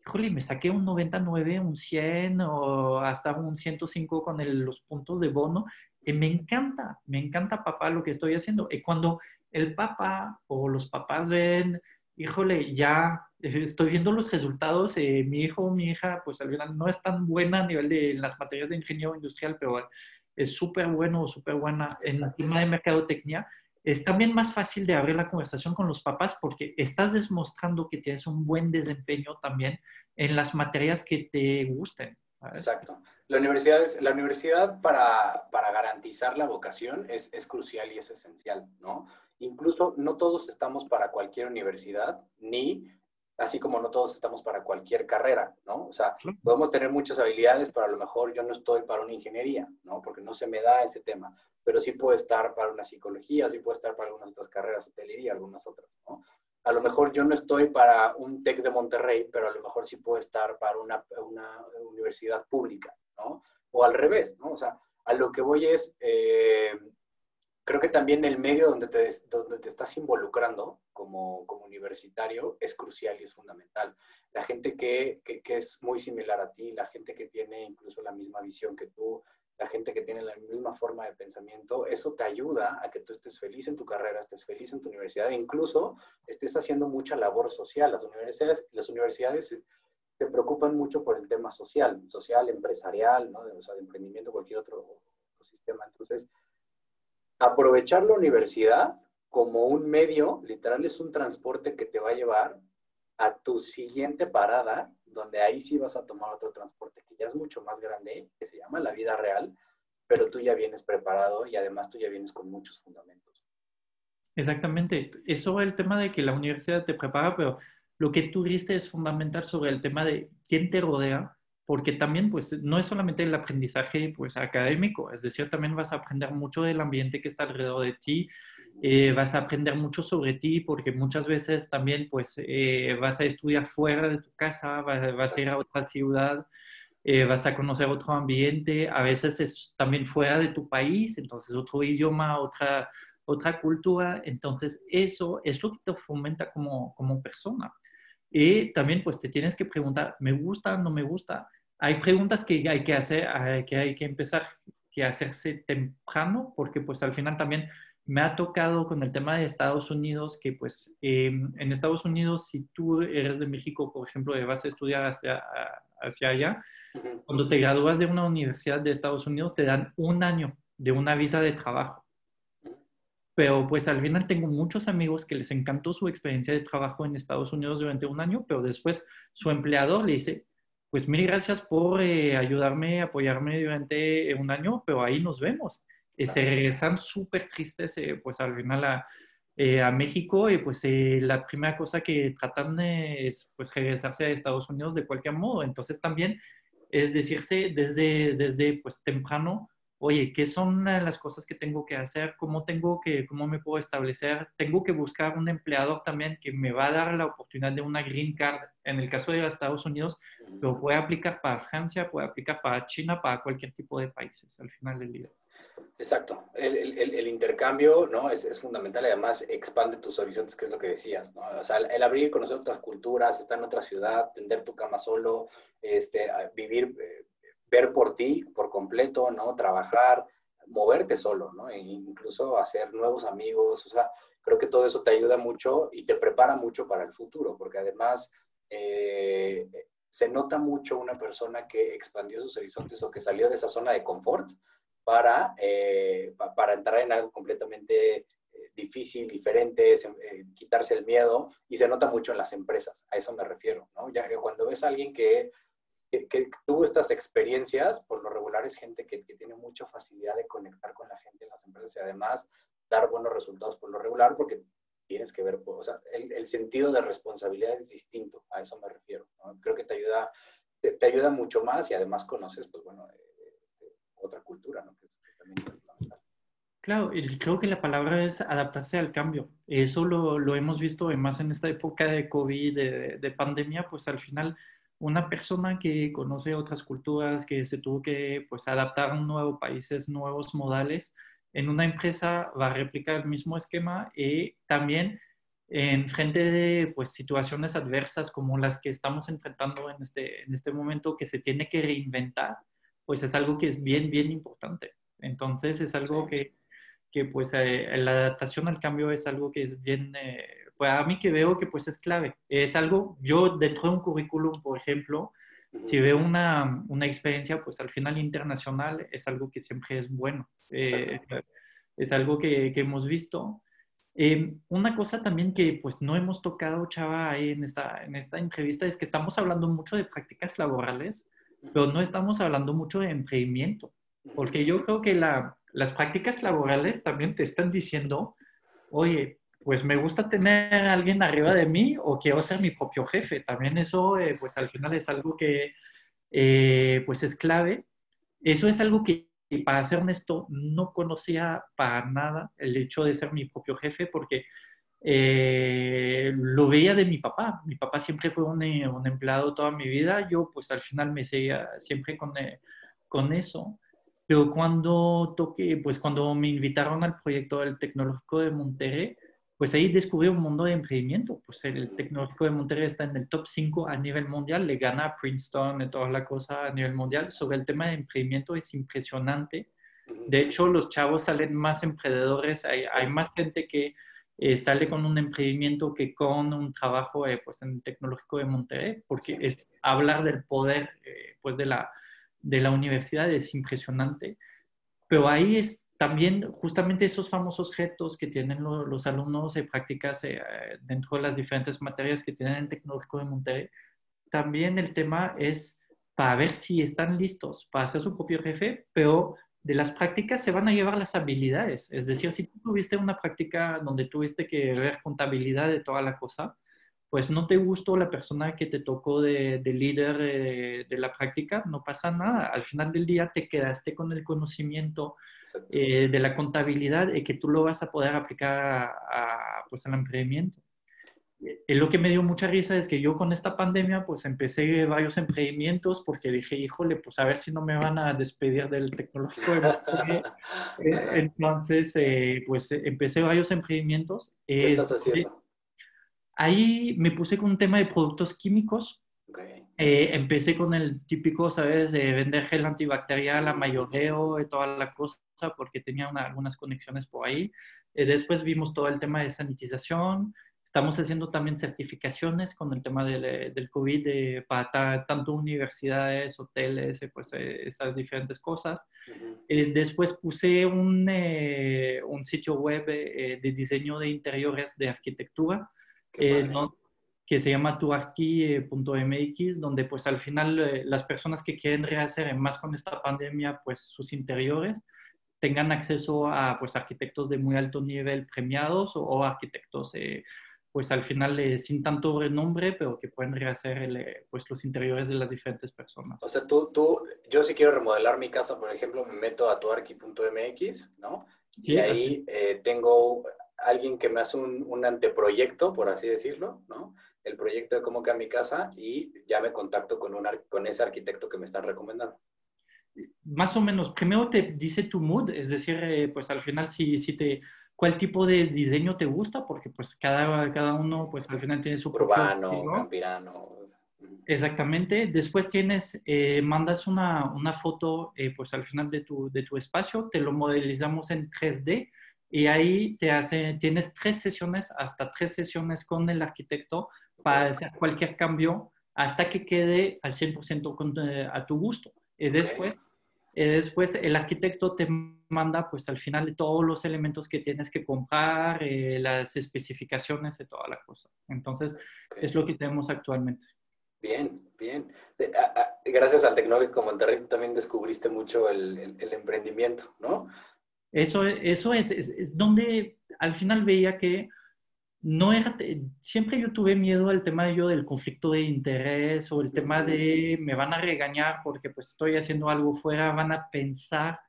híjole, me saqué un 99, un 100 o hasta un 105 con los puntos de bono, y me encanta, me encanta papá lo que estoy haciendo. Y cuando el papá o los papás ven, híjole, ya estoy viendo los resultados, eh, mi hijo o mi hija, pues al final no es tan buena a nivel de las materias de ingeniero industrial, pero es súper bueno o súper buena en el tema de mercadotecnia, es también más fácil de abrir la conversación con los papás porque estás demostrando que tienes un buen desempeño también en las materias que te gusten. Exacto. La universidad, es, la universidad para, para garantizar la vocación es, es, crucial y es esencial, ¿no? Incluso no todos estamos para cualquier universidad, ni así como no todos estamos para cualquier carrera, ¿no? O sea, podemos tener muchas habilidades, pero a lo mejor yo no estoy para una ingeniería, ¿no? Porque no se me da ese tema, pero sí puedo estar para una psicología, sí puedo estar para algunas otras carreras, hotelería, algunas otras, ¿no? A lo mejor yo no estoy para un TEC de Monterrey, pero a lo mejor sí puedo estar para una, una universidad pública, ¿no? O al revés, ¿no? O sea, a lo que voy es, eh, creo que también el medio donde te, donde te estás involucrando como, como universitario es crucial y es fundamental. La gente que, que, que, es muy similar a ti, la gente que tiene incluso la misma visión que tú, la gente que tiene la misma forma de pensamiento, eso te ayuda a que tú estés feliz en tu carrera, estés feliz en tu universidad e incluso estés haciendo mucha labor social. Las universidades, las universidades se preocupan mucho por el tema social, social, empresarial, ¿no? o sea, de emprendimiento, cualquier otro ecosistema. Entonces, aprovechar la universidad como un medio, literal es un transporte que te va a llevar a tu siguiente parada, donde ahí sí vas a tomar otro transporte que ya es mucho más grande, que se llama la vida real, pero tú ya vienes preparado y además tú ya vienes con muchos fundamentos. Exactamente. Eso es el tema de que la universidad te prepara, pero lo que tú diste es fundamental sobre el tema de quién te rodea, porque también pues no es solamente el aprendizaje pues académico, es decir, también vas a aprender mucho del ambiente que está alrededor de ti, eh, vas a aprender mucho sobre ti porque muchas veces también pues eh, vas a estudiar fuera de tu casa, vas, a ir a otra ciudad, eh, vas a conocer otro ambiente, a veces es también fuera de tu país, entonces otro idioma, otra, otra cultura, entonces eso es lo que te fomenta como, como persona. Y también pues te tienes que preguntar, ¿me gusta? ¿No me gusta? hay preguntas que hay que hacer, que hay que empezar que hacerse temprano, porque pues al final también me ha tocado con el tema de Estados Unidos que pues em, en Estados Unidos si tú eres de México, por ejemplo, y vas a estudiar hacia, hacia allá, cuando te gradúas de una universidad de Estados Unidos te dan un año de una visa de trabajo. Pero pues al final tengo muchos amigos que les encantó su experiencia de trabajo en Estados Unidos durante un año, pero después su empleador le dice, pues mil gracias por eh, ayudarme, apoyarme durante un año, pero ahí nos vemos. Eh, se regresan súper tristes, eh, pues al final a, a México y pues la primera cosa que tratan es pues regresarse a Estados Unidos de cualquier modo. Entonces también es decirse desde, desde pues temprano, oye, ¿qué son las cosas que tengo que hacer? ¿Cómo tengo que, cómo me puedo establecer? Tengo que buscar un empleador también que me va a dar la oportunidad de una green card. En el caso de Estados Unidos, lo puede aplicar para Francia, puede aplicar para China, para cualquier tipo de países al final del día. Exacto. El, el, el intercambio ¿no? Es, es, fundamental además expande tus horizontes, que es lo que decías. ¿no? O sea, el, abrir y conocer otras culturas, estar en otra ciudad, tender tu cama solo, este, vivir, eh, ver por ti por completo, ¿no? Trabajar, moverte solo, ¿no? E incluso hacer nuevos amigos, o sea, creo que todo eso te ayuda mucho y te prepara mucho para el futuro, porque además eh, se nota mucho una persona que expandió sus horizontes o que salió de esa zona de confort para, eh, para entrar en algo completamente eh, difícil, diferente, quitarse el miedo y se nota mucho en las empresas, a eso me refiero, ¿no? Ya cuando ves a alguien que que, tuvo estas experiencias, por lo regular es gente que, que, tiene mucha facilidad de conectar con la gente en las empresas y además dar buenos resultados por lo regular porque tienes que ver, o sea, el, el sentido de responsabilidad es distinto, a eso me refiero. Creo que te ayuda, te, ayuda mucho más y además conoces, pues bueno, eh, este, otra cultura, ¿no? Claro, creo que la palabra es adaptarse al cambio. Eso lo, lo hemos visto más en esta época de COVID, de, de pandemia, pues al final una persona que conoce otras culturas, que se tuvo que pues, adaptar a un nuevo países, nuevos modales, en una empresa va a replicar el mismo esquema y también en frente de pues, situaciones adversas como las que estamos enfrentando en este, en este momento, que se tiene que reinventar, pues es algo que es bien, bien importante. Entonces es algo que, que pues eh, la adaptación al cambio es algo que es bien, eh, pues a mí que veo que pues es clave. Es algo, yo dentro de un currículum, por ejemplo, si veo una, una, experiencia, pues al final internacional es algo que siempre es bueno. Eh, es algo que, que hemos visto. Eh, una cosa también que pues no hemos tocado, Chava, ahí en esta, en esta entrevista es que estamos hablando mucho de prácticas laborales, pero no estamos hablando mucho de emprendimiento, porque yo creo que la, las prácticas laborales también te están diciendo, oye, pues me gusta tener a alguien arriba de mí o quiero ser mi propio jefe. También eso, eh, pues al final es algo que, eh, pues es clave. Eso es algo que, para ser honesto, no conocía para nada el hecho de ser mi propio jefe porque eh, lo veía de mi papá. Mi papá siempre fue un, un, empleado toda mi vida. Yo, pues al final me seguía siempre con, con eso. Pero cuando toqué, pues cuando me invitaron al proyecto del Tecnológico de Monterrey, pues ahí descubrí un mundo de emprendimiento. Pues el Tecnológico de Monterrey está en el top 5 a nivel mundial, le gana a Princeton y toda la cosa a nivel mundial. Sobre el tema de emprendimiento es impresionante. De hecho, los chavos salen más emprendedores, hay, hay más gente que eh, sale con un emprendimiento que con un trabajo eh, pues en el Tecnológico de Monterrey, porque es hablar del poder eh, pues de la, de la universidad es impresionante. Pero ahí es también justamente esos famosos retos que tienen los alumnos de prácticas eh, dentro de las diferentes materias que tienen en Tecnológico de Monterrey, también el tema es para ver si están listos para ser su propio jefe, pero de las prácticas se van a llevar las habilidades. Es decir, si tú tuviste una práctica donde tuviste que ver contabilidad de toda la cosa, pues no te gustó la persona que te tocó de, de líder de, de, la práctica, no pasa nada. Al final del día te quedaste con el conocimiento eh, de la contabilidad y que tú lo vas a poder aplicar a, a, pues, al emprendimiento. Eh, lo que me dio mucha risa es que yo con esta pandemia pues empecé varios emprendimientos porque dije, híjole, pues a ver si no me van a despedir del tecnológico. Eh, entonces, eh, pues empecé varios emprendimientos. ¿Qué estás haciendo? Ahí me puse con un tema de productos químicos. Okay. Eh, empecé con el típico, ¿sabes? De vender gel antibacterial a mayoreo y toda la cosa, porque tenía una, algunas conexiones por ahí. Eh, después vimos todo el tema de sanitización. Estamos haciendo también certificaciones con el tema del, eh, del COVID de, para tanto universidades, hoteles, pues esas diferentes cosas. después puse un, un sitio web de diseño de interiores de arquitectura que se llama tuarqui.mx, donde pues al final eh, las personas que quieren rehacer más con esta pandemia pues sus interiores tengan acceso a pues arquitectos de muy alto nivel premiados o, arquitectos eh, pues al final eh, sin tanto renombre, pero que pueden rehacer pues los interiores de las diferentes personas. O sea, tú, tú, yo si quiero remodelar mi casa, por ejemplo, me meto a tuarqui.mx, ¿no? y ahí tengo alguien que me hace un, un, anteproyecto, por así decirlo, ¿no? el proyecto de cómo queda mi casa y ya me contacto con, un, con ese arquitecto que me están recomendando. Más o menos, primero te dice tu mood, es decir, eh, pues al final si, si te, cuál tipo de diseño te gusta, porque pues cada, cada uno pues al final tiene su Urbano, propio... campirano. Exactamente. Después tienes, eh, mandas una, una foto eh, pues al final de tu, de tu espacio, te lo modelizamos en 3D y ahí te hace, tienes tres sesiones, hasta tres sesiones con el arquitecto para hacer cualquier cambio hasta que quede al 100% eh, a tu gusto. Y después, después el arquitecto te manda pues al final todos los elementos que tienes que comprar, eh, las especificaciones de toda la cosa. Entonces, es lo que tenemos actualmente. Bien, bien. Gracias al Tecnológico Monterrey también descubriste mucho el, el, emprendimiento, ¿no? Eso, eso es, es, donde al final veía que no era, siempre yo tuve miedo al tema de yo del conflicto de interés o el tema de me van a regañar porque pues estoy haciendo algo fuera, van a pensar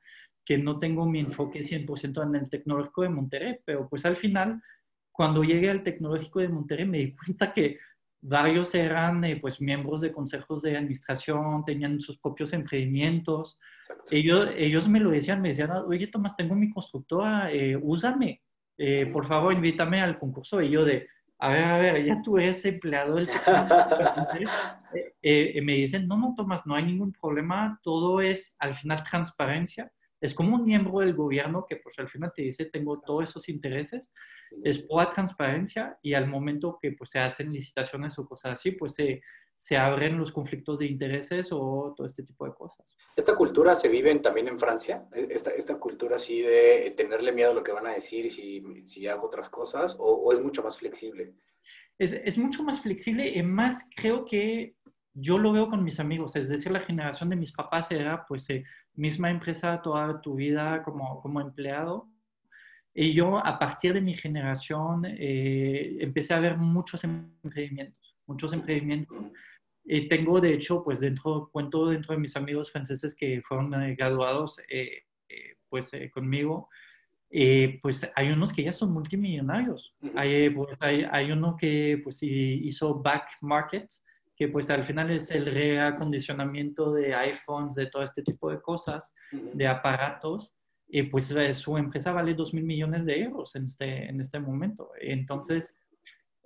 que no tengo mi enfoque 100% en el tecnológico de Monterrey, pero pues al final, cuando llegué al tecnológico de Monterrey me di cuenta que varios eran eh, pues miembros de consejos de administración, tenían sus propios emprendimientos. Ellos, ellos me lo decían, me decían, oye Tomás, tengo mi constructora, eh, úsame. Eh, por favor, invítame al concurso. Y yo de, a ver, a ver, ya tú eres empleado del eh, eh, me dicen, no, no, Tomás, no hay ningún problema, todo es al final transparencia. Es como un miembro del gobierno que pues al final te dice, tengo todos esos intereses, es por transparencia y al momento que pues se hacen licitaciones o cosas así, pues se, se abren los conflictos de intereses o todo este tipo de cosas. ¿Esta cultura se vive también en Francia? ¿E-, ¿Esta, esta cultura así de tenerle miedo a lo que van a decir si, si hago otras cosas o, es mucho más flexible? Es, es, mucho más flexible y más creo que yo lo veo con mis amigos, es decir, la generación de mis papás era pues eh, misma empresa toda tu vida como, como empleado. Y yo a partir de mi generación eh, empecé a ver muchos emprendimientos, muchos emprendimientos y tengo, de hecho, pues dentro, cuento dentro de mis amigos franceses que fueron eh, graduados, eh, eh, pues conmigo, pues hay unos que ya son multimillonarios. Hay, pues, hay, hay, uno que pues hizo Back Market, que pues al final es el reacondicionamiento de iPhones, de todo este tipo de cosas, de aparatos. Y pues su empresa vale 2 mil millones de euros en este, en este momento. Entonces,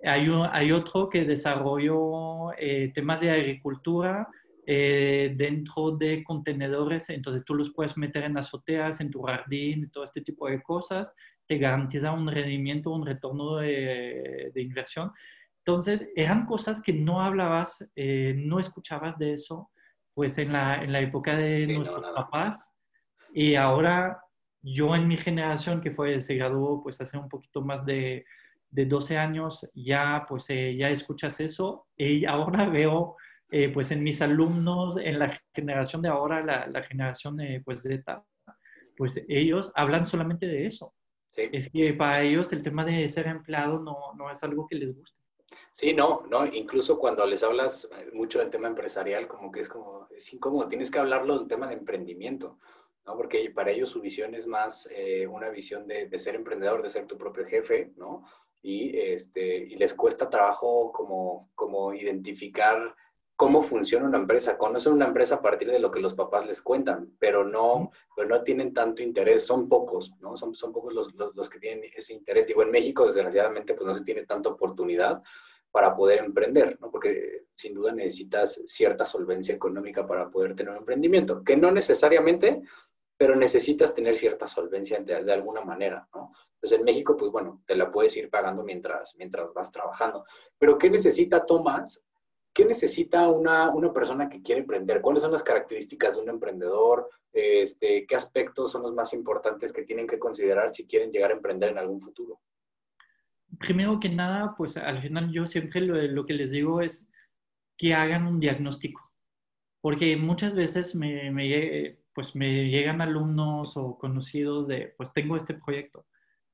hay, hay otro que desarrolló eh, temas de agricultura eh, dentro de contenedores, entonces tú los puedes meter en azoteas, en tu jardín, todo este tipo de cosas, te garantiza un rendimiento, un retorno de, de inversión. Entonces, eran cosas que no hablabas, eh, no escuchabas de eso, pues en la, en la época de nuestros papás. Y ahora yo en mi generación, que fue, se graduó pues hace un poquito más de, de 12 años ya pues eh, ya escuchas eso y ahora veo eh, pues en mis alumnos, en la generación de ahora, la, generación de pues Z, pues ellos hablan solamente de eso. Es que para ellos el tema de ser empleado no, no es algo que les guste. Sí, no, no, incluso cuando les hablas mucho del tema empresarial, como que es como, es incómodo, tienes que hablarlo del tema de emprendimiento, ¿no? Porque para ellos su visión es más eh, una visión de, de, ser emprendedor, de ser tu propio jefe, ¿no? y, este, y les cuesta trabajo como, como identificar cómo funciona una empresa. Conocen una empresa a partir de lo que los papás les cuentan, pero no, pero no tienen tanto interés. Son pocos, ¿no? Son, son pocos los, los, los, que tienen ese interés. Digo, en México, desgraciadamente, pues no se tiene tanta oportunidad para poder emprender, ¿no? Porque sin duda necesitas cierta solvencia económica para poder tener un emprendimiento, que no necesariamente pero necesitas tener cierta solvencia de, alguna manera, ¿no? Entonces en México, pues bueno, te la puedes ir pagando mientras, mientras vas trabajando. Pero ¿qué necesita Tomás? ¿Qué necesita una, una persona que quiere emprender? ¿Cuáles son las características de un emprendedor? Este, ¿Qué aspectos son los más importantes que tienen que considerar si quieren llegar a emprender en algún futuro? Primero que nada, pues al final yo siempre lo, lo que les digo es que hagan un diagnóstico, porque muchas veces me, me, pues me llegan alumnos o conocidos de, pues tengo este proyecto.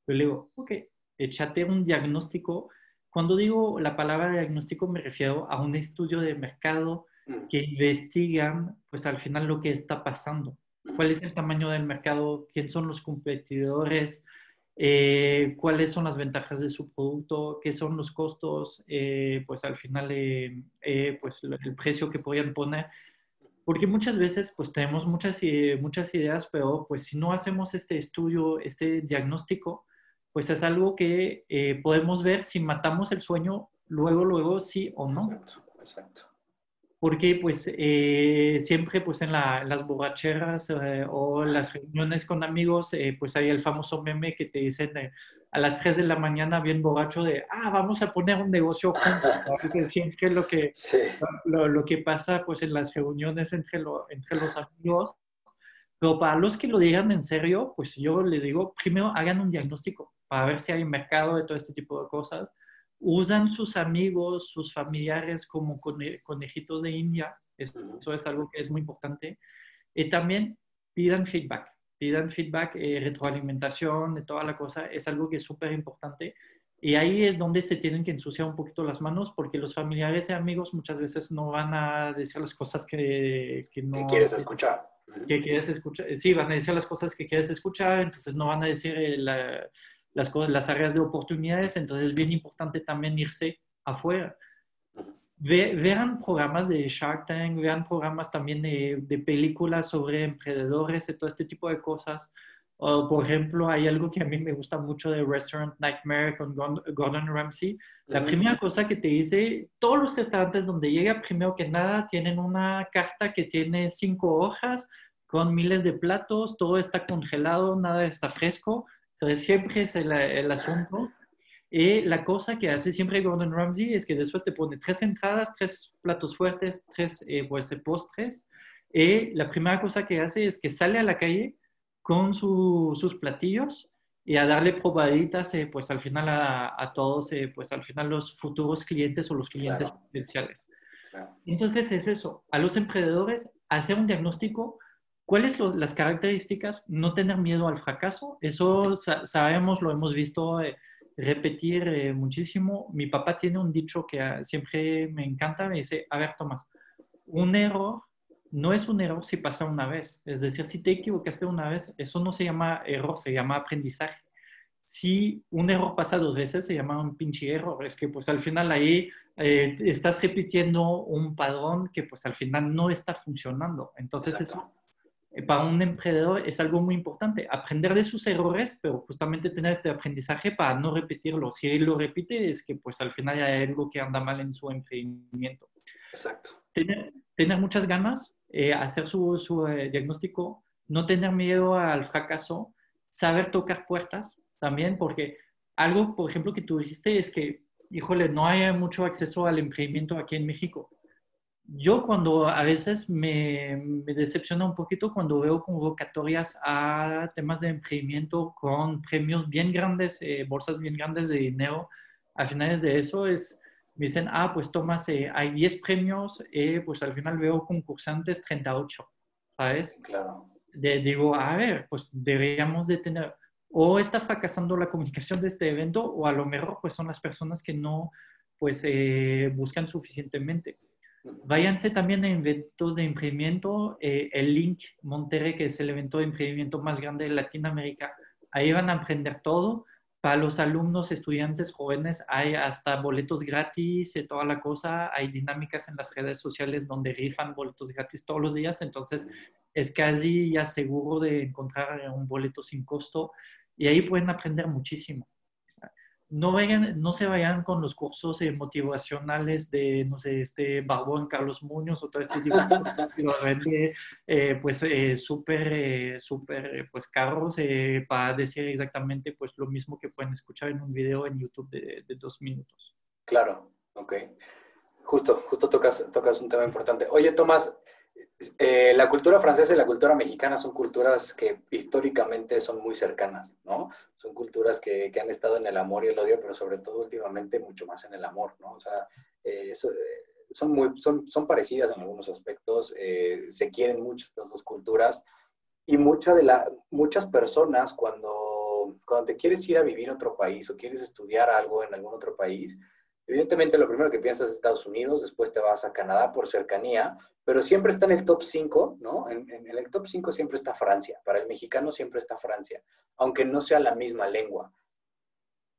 Yo le digo, ok, échate un diagnóstico. Cuando digo la palabra diagnóstico me refiero a un estudio de mercado mm. que investigan, pues al final lo que está pasando. ¿Cuál es el tamaño del mercado? ¿Quién son los competidores? Eh, cuáles son las ventajas de su producto, qué son los costos, eh, pues al final eh, pues el precio que podrían poner. Porque muchas veces pues tenemos muchas, muchas ideas, pero pues si no hacemos este estudio, este diagnóstico, pues es algo que podemos ver si matamos el sueño luego, luego sí o no. Exacto, exacto porque pues eh, siempre pues en, las borracheras eh, o las reuniones con amigos, eh, pues hay el famoso meme que te dicen a las 3 de la mañana bien borracho de, ah, vamos a poner un negocio juntos. siempre lo que, lo, lo, que pasa pues en las reuniones entre, lo, entre los amigos. Pero para los que lo digan en serio, pues yo les digo, primero hagan un diagnóstico para ver si hay mercado de todo este tipo de cosas usan sus amigos, sus familiares como conejitos de India. Eso es algo que es muy importante. Y también pidan feedback. Pidan feedback, eh, retroalimentación, de toda la cosa. Es algo que es súper importante. Y ahí es donde se tienen que ensuciar un poquito las manos porque los familiares y amigos muchas veces no van a decir las cosas que, que no... quieres escuchar. Que quieres escuchar. Sí, van a decir las cosas que quieres escuchar, entonces no van a decir eh, la, las, cosas, las áreas de oportunidades, entonces es bien importante también irse afuera. vean programas de Shark Tank, vean programas también de, de, películas sobre emprendedores y todo este tipo de cosas. O, por ejemplo, hay algo que a mí me gusta mucho de Restaurant Nightmare con Gordon Ramsay. La primera cosa que te dice, todos los restaurantes donde llega, primero que nada, tienen una carta que tiene cinco hojas con miles de platos, todo está congelado, nada está fresco entonces, siempre es el, asunto. Y la cosa que hace siempre Gordon Ramsay es que después te pone tres entradas, tres platos fuertes, tres eh, pues, postres. Y la primera cosa que hace es que sale a la calle con sus platillos y a darle probaditas, eh, pues al final a, todos, eh, pues al final los futuros clientes o los clientes potenciales. Entonces es eso, a los emprendedores hacer un diagnóstico ¿Cuáles son las características? No tener miedo al fracaso. Eso sabemos, lo hemos visto eh, repetir eh, muchísimo. Mi papá tiene un dicho que ah, siempre me encanta. Me dice, a ver, Tomás, un error no es un error si pasa una vez. Es decir, si te equivocaste una vez, eso no se llama error, se llama aprendizaje. Si un error pasa dos veces, se llama un pinche error. Es que pues al final ahí eh, estás repitiendo un padrón que pues al final no está funcionando. Entonces eso eh, para un emprendedor es algo muy importante, aprender de sus errores, pero justamente tener este aprendizaje para no repetirlo. Si él lo repite, es que pues al final hay algo que anda mal en su emprendimiento. Exacto. Tener, tener muchas ganas, eh, hacer su, su eh, diagnóstico, no tener miedo al fracaso, saber tocar puertas también, porque algo, por ejemplo, que tú dijiste es que, híjole, no hay mucho acceso al emprendimiento aquí en México yo cuando a veces me, me, decepciona un poquito cuando veo convocatorias a temas de emprendimiento con premios bien grandes, eh, bolsas bien grandes de dinero, al finales de eso es, me dicen, ah, pues tomas, eh, hay 10 premios, eh, pues al final veo concursantes 38, ¿sabes? Claro. digo, a ver, pues deberíamos de tener, o está fracasando la comunicación de este evento, o a lo mejor pues son las personas que no, pues buscan suficientemente. Váyanse también a eventos de emprendimiento. Eh, el Link Monterrey, que es el evento de emprendimiento más grande de Latinoamérica, ahí van a aprender todo. Para los alumnos, estudiantes jóvenes, hay hasta boletos gratis y toda la cosa. Hay dinámicas en las redes sociales donde rifan boletos gratis todos los días. Entonces, es casi ya seguro de encontrar un boleto sin costo y ahí pueden aprender muchísimo no, vayan, no se vayan con los cursos eh, motivacionales de, no sé, este Barbón, Carlos Muñoz o todo este tipo de eh, pues, eh, súper, súper, pues, caros para decir exactamente, pues, lo mismo que pueden escuchar en un video en YouTube de, de dos minutos. Claro, ok. Justo, justo tocas, tocas un tema importante. Oye, Tomás, eh, la cultura francesa y la cultura mexicana son culturas que históricamente son muy cercanas, ¿no? Son culturas que, que, han estado en el amor y el odio, pero sobre todo últimamente mucho más en el amor, ¿no? O sea, eh, eh, son, muy, son, son parecidas en algunos aspectos, se quieren mucho estas dos culturas y mucha de la, muchas personas cuando, cuando te quieres ir a vivir a otro país o quieres estudiar algo en algún otro país, Evidentemente lo primero que piensas es Estados Unidos, después te vas a Canadá por cercanía, pero siempre está en el top 5, ¿no? En, el top 5 siempre está Francia, para el mexicano siempre está Francia, aunque no sea la misma lengua.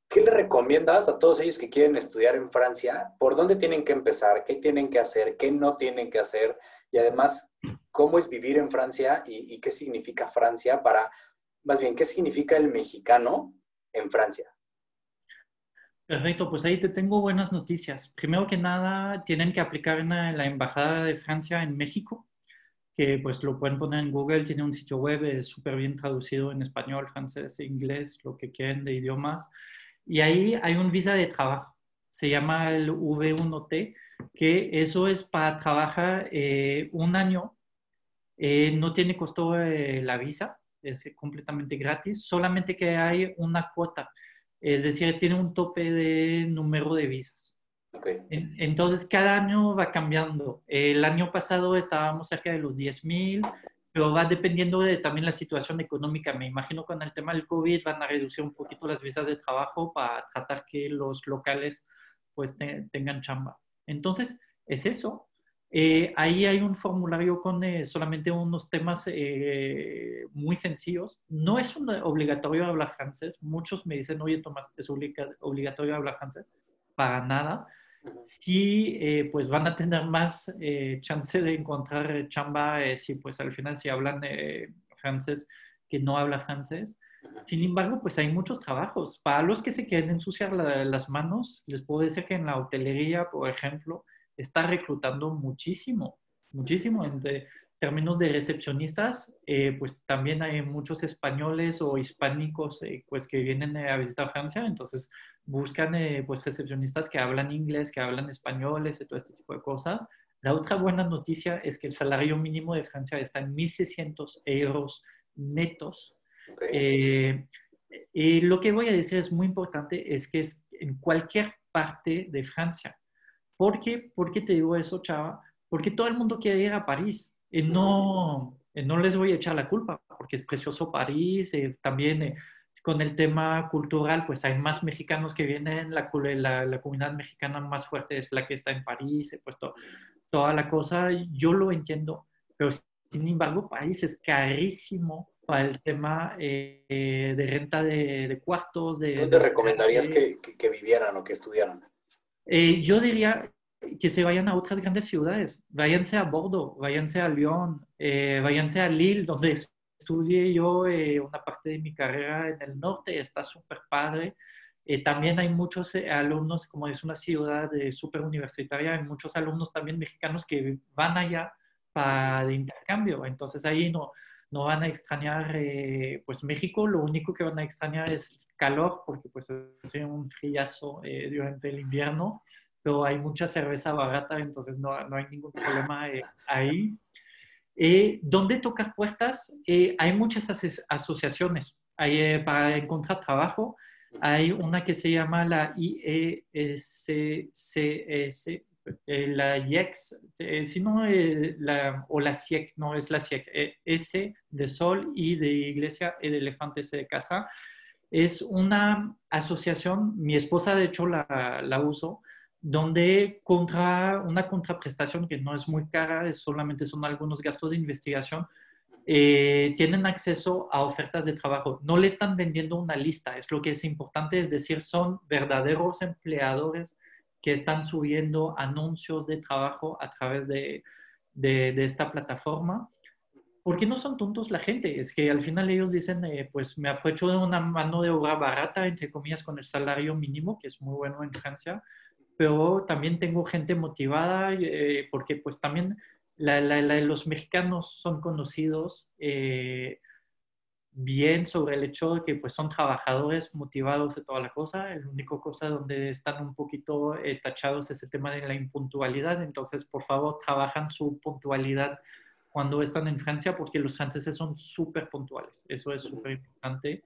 ¿Qué le recomiendas a todos ellos que quieren estudiar en Francia? ¿Por dónde tienen que empezar? ¿Qué tienen que hacer? ¿Qué no tienen que hacer? Y además, ¿cómo es vivir en Francia y qué significa Francia para, más bien, qué significa el mexicano en Francia? Perfecto, pues ahí te tengo buenas noticias. Primero que nada, tienen que aplicar en la, Embajada de Francia en México, que pues lo pueden poner en Google, tiene un sitio web súper bien traducido en español, francés, inglés, lo que quieren de idiomas. Y ahí hay un visa de trabajo, se llama el V1T, que eso es para trabajar eh, un año, eh, no tiene costo eh, la visa, es completamente gratis, solamente que hay una cuota es decir, tiene un tope de número de visas. Entonces, cada año va cambiando. El año pasado estábamos cerca de los 10.000, pero va dependiendo de también la situación económica. Me imagino con el tema del COVID van a reducir un poquito las visas de trabajo para tratar que los locales pues tengan chamba. Entonces, es eso. Eh, ahí hay un formulario con eh, solamente unos temas eh, muy sencillos. No es un obligatorio hablar francés. Muchos me dicen, oye, Tomás, ¿es obligatorio hablar francés? Para nada. Sí, pues van a tener más chance de encontrar chamba si pues al final si hablan francés que no habla francés. Sin embargo, pues hay muchos trabajos. Para los que se quieren ensuciar las manos, les puedo decir que en la hotelería, por ejemplo, está reclutando muchísimo, muchísimo. En términos de recepcionistas, eh, pues también hay muchos españoles o hispánicos eh, pues que vienen a visitar Francia, entonces buscan eh, pues recepcionistas que hablan inglés, que hablan españoles y todo este tipo de cosas. La otra buena noticia es que el salario mínimo de Francia está en 1.600 euros netos. y lo que voy a decir es muy importante, es que es en cualquier parte de Francia. ¿Por qué? ¿Por qué te digo eso, chava? Porque todo el mundo quiere ir a París. Y no, no les voy a echar la culpa, porque es precioso París. Eh, también eh, con el tema cultural, pues hay más mexicanos que vienen. La, la, la, comunidad mexicana más fuerte es la que está en París. He puesto toda la cosa. Yo lo entiendo, pero sin embargo, París es carísimo para el tema eh, de renta de, cuartos. De, ¿Dónde recomendarías que, que vivieran o que estudiaran? Eh, yo diría que se vayan a otras grandes ciudades, váyanse a Bordeaux, váyanse a Lyon, eh, váyanse a Lille, donde estudié yo eh, una parte de mi carrera en el norte, está súper padre. también hay muchos alumnos, como es una ciudad súper universitaria, hay muchos alumnos también mexicanos que van allá para de intercambio, entonces ahí no, no van a extrañar pues México, lo único que van a extrañar es calor, porque pues hace un frillazo durante el invierno, pero hay mucha cerveza barata, entonces no, no hay ningún problema eh, ahí. Eh, ¿Dónde tocar puertas? Eh, hay muchas asociaciones hay, para encontrar trabajo. Hay una que se llama la IESCS, la IEX, sino la, o la CIEC, no es la CIEC, S de Sol, y de Iglesia, y de Elefante, C de Casa. Es una asociación, mi esposa de hecho la, la uso, donde contra una contraprestación que no es muy cara, solamente son algunos gastos de investigación, eh, tienen acceso a ofertas de trabajo. No le están vendiendo una lista, es lo que es importante, es decir, son verdaderos empleadores que están subiendo anuncios de trabajo a través de, de, esta plataforma. porque no son tontos la gente, es que al final ellos dicen, eh, pues me aprovecho de una mano de obra barata, entre comillas, con el salario mínimo, que es muy bueno en Francia, pero también tengo gente motivada, eh, porque pues también los mexicanos son conocidos eh, bien sobre el hecho de que pues son trabajadores motivados de toda la cosa. El único cosa donde están un poquito tachados es el tema de la impuntualidad. Entonces, por favor, trabajan su puntualidad cuando están en Francia, porque los franceses son súper puntuales. Eso es súper importante.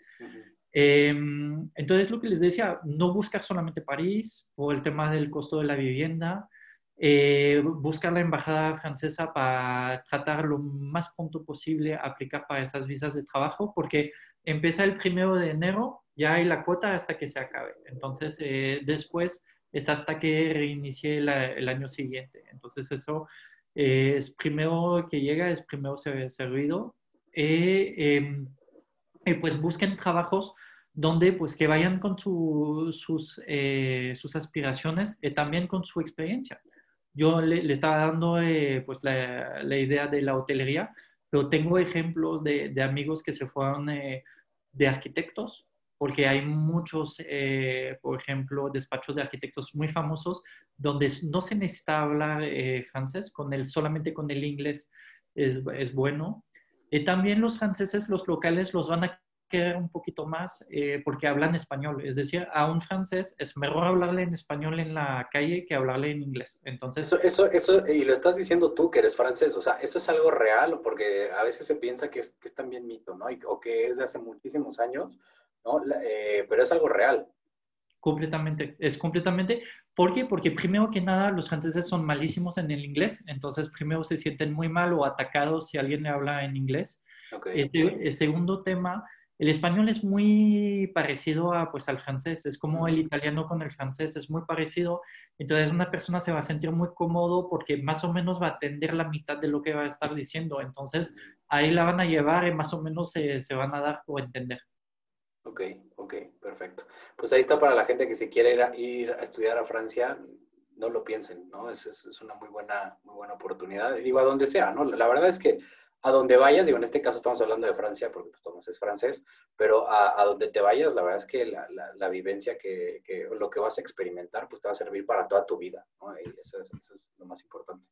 Em, entonces, lo que les decía, no buscar solamente París o el tema del costo de la vivienda, eh, buscar la embajada francesa para tratar lo más pronto posible aplicar para esas visas de trabajo, porque empieza el primero de enero, ya hay la cuota hasta que se acabe. Entonces, eh, después es hasta que reinicie el año siguiente. Entonces, eso es primero que llega, es primero servido. Eh, em, y pues busquen trabajos donde pues que vayan con sus, eh, sus aspiraciones y también con su experiencia. Yo le, estaba dando eh, pues la, idea de la hotelería, pero tengo ejemplos de, amigos que se fueron de arquitectos porque hay muchos, eh, por ejemplo, despachos de arquitectos muy famosos donde no se necesita hablar eh, francés, con el, solamente con el inglés es, es bueno. Y también los franceses, los locales, los van a querer un poquito más eh, porque hablan español. Es decir, a un francés es mejor hablarle en español en la calle que hablarle en inglés. Entonces... Eso, eso, eso, y lo estás diciendo tú que eres francés, o sea, eso es algo real porque a veces se piensa que es, que es también mito, ¿no? o que es de hace muchísimos años eh, pero es algo real. Completamente, es completamente. ¿Por qué? Porque primero que nada los franceses son malísimos en el inglés, entonces primero se sienten muy mal o atacados si alguien le habla en inglés. Este, el segundo tema, el español es muy parecido a, pues, al francés, es como el italiano con el francés, es muy parecido. Entonces una persona se va a sentir muy cómodo porque más o menos va a atender la mitad de lo que va a estar diciendo. Entonces ahí la van a llevar y más o menos se, se van a dar o entender. Ok, ok, perfecto. Pues ahí está para la gente que se quiere ir a, ir a estudiar a Francia, no lo piensen, ¿no? Es, es, una muy buena, muy buena oportunidad. Digo, a donde sea, ¿no? La verdad es que a donde vayas, digo, en este caso estamos hablando de Francia porque pues, Tomás es francés, pero a, a, donde te vayas, la verdad es que la, la, vivencia que, que, lo que vas a experimentar, pues te va a servir para toda tu vida, ¿no? Y eso es, eso es lo más importante.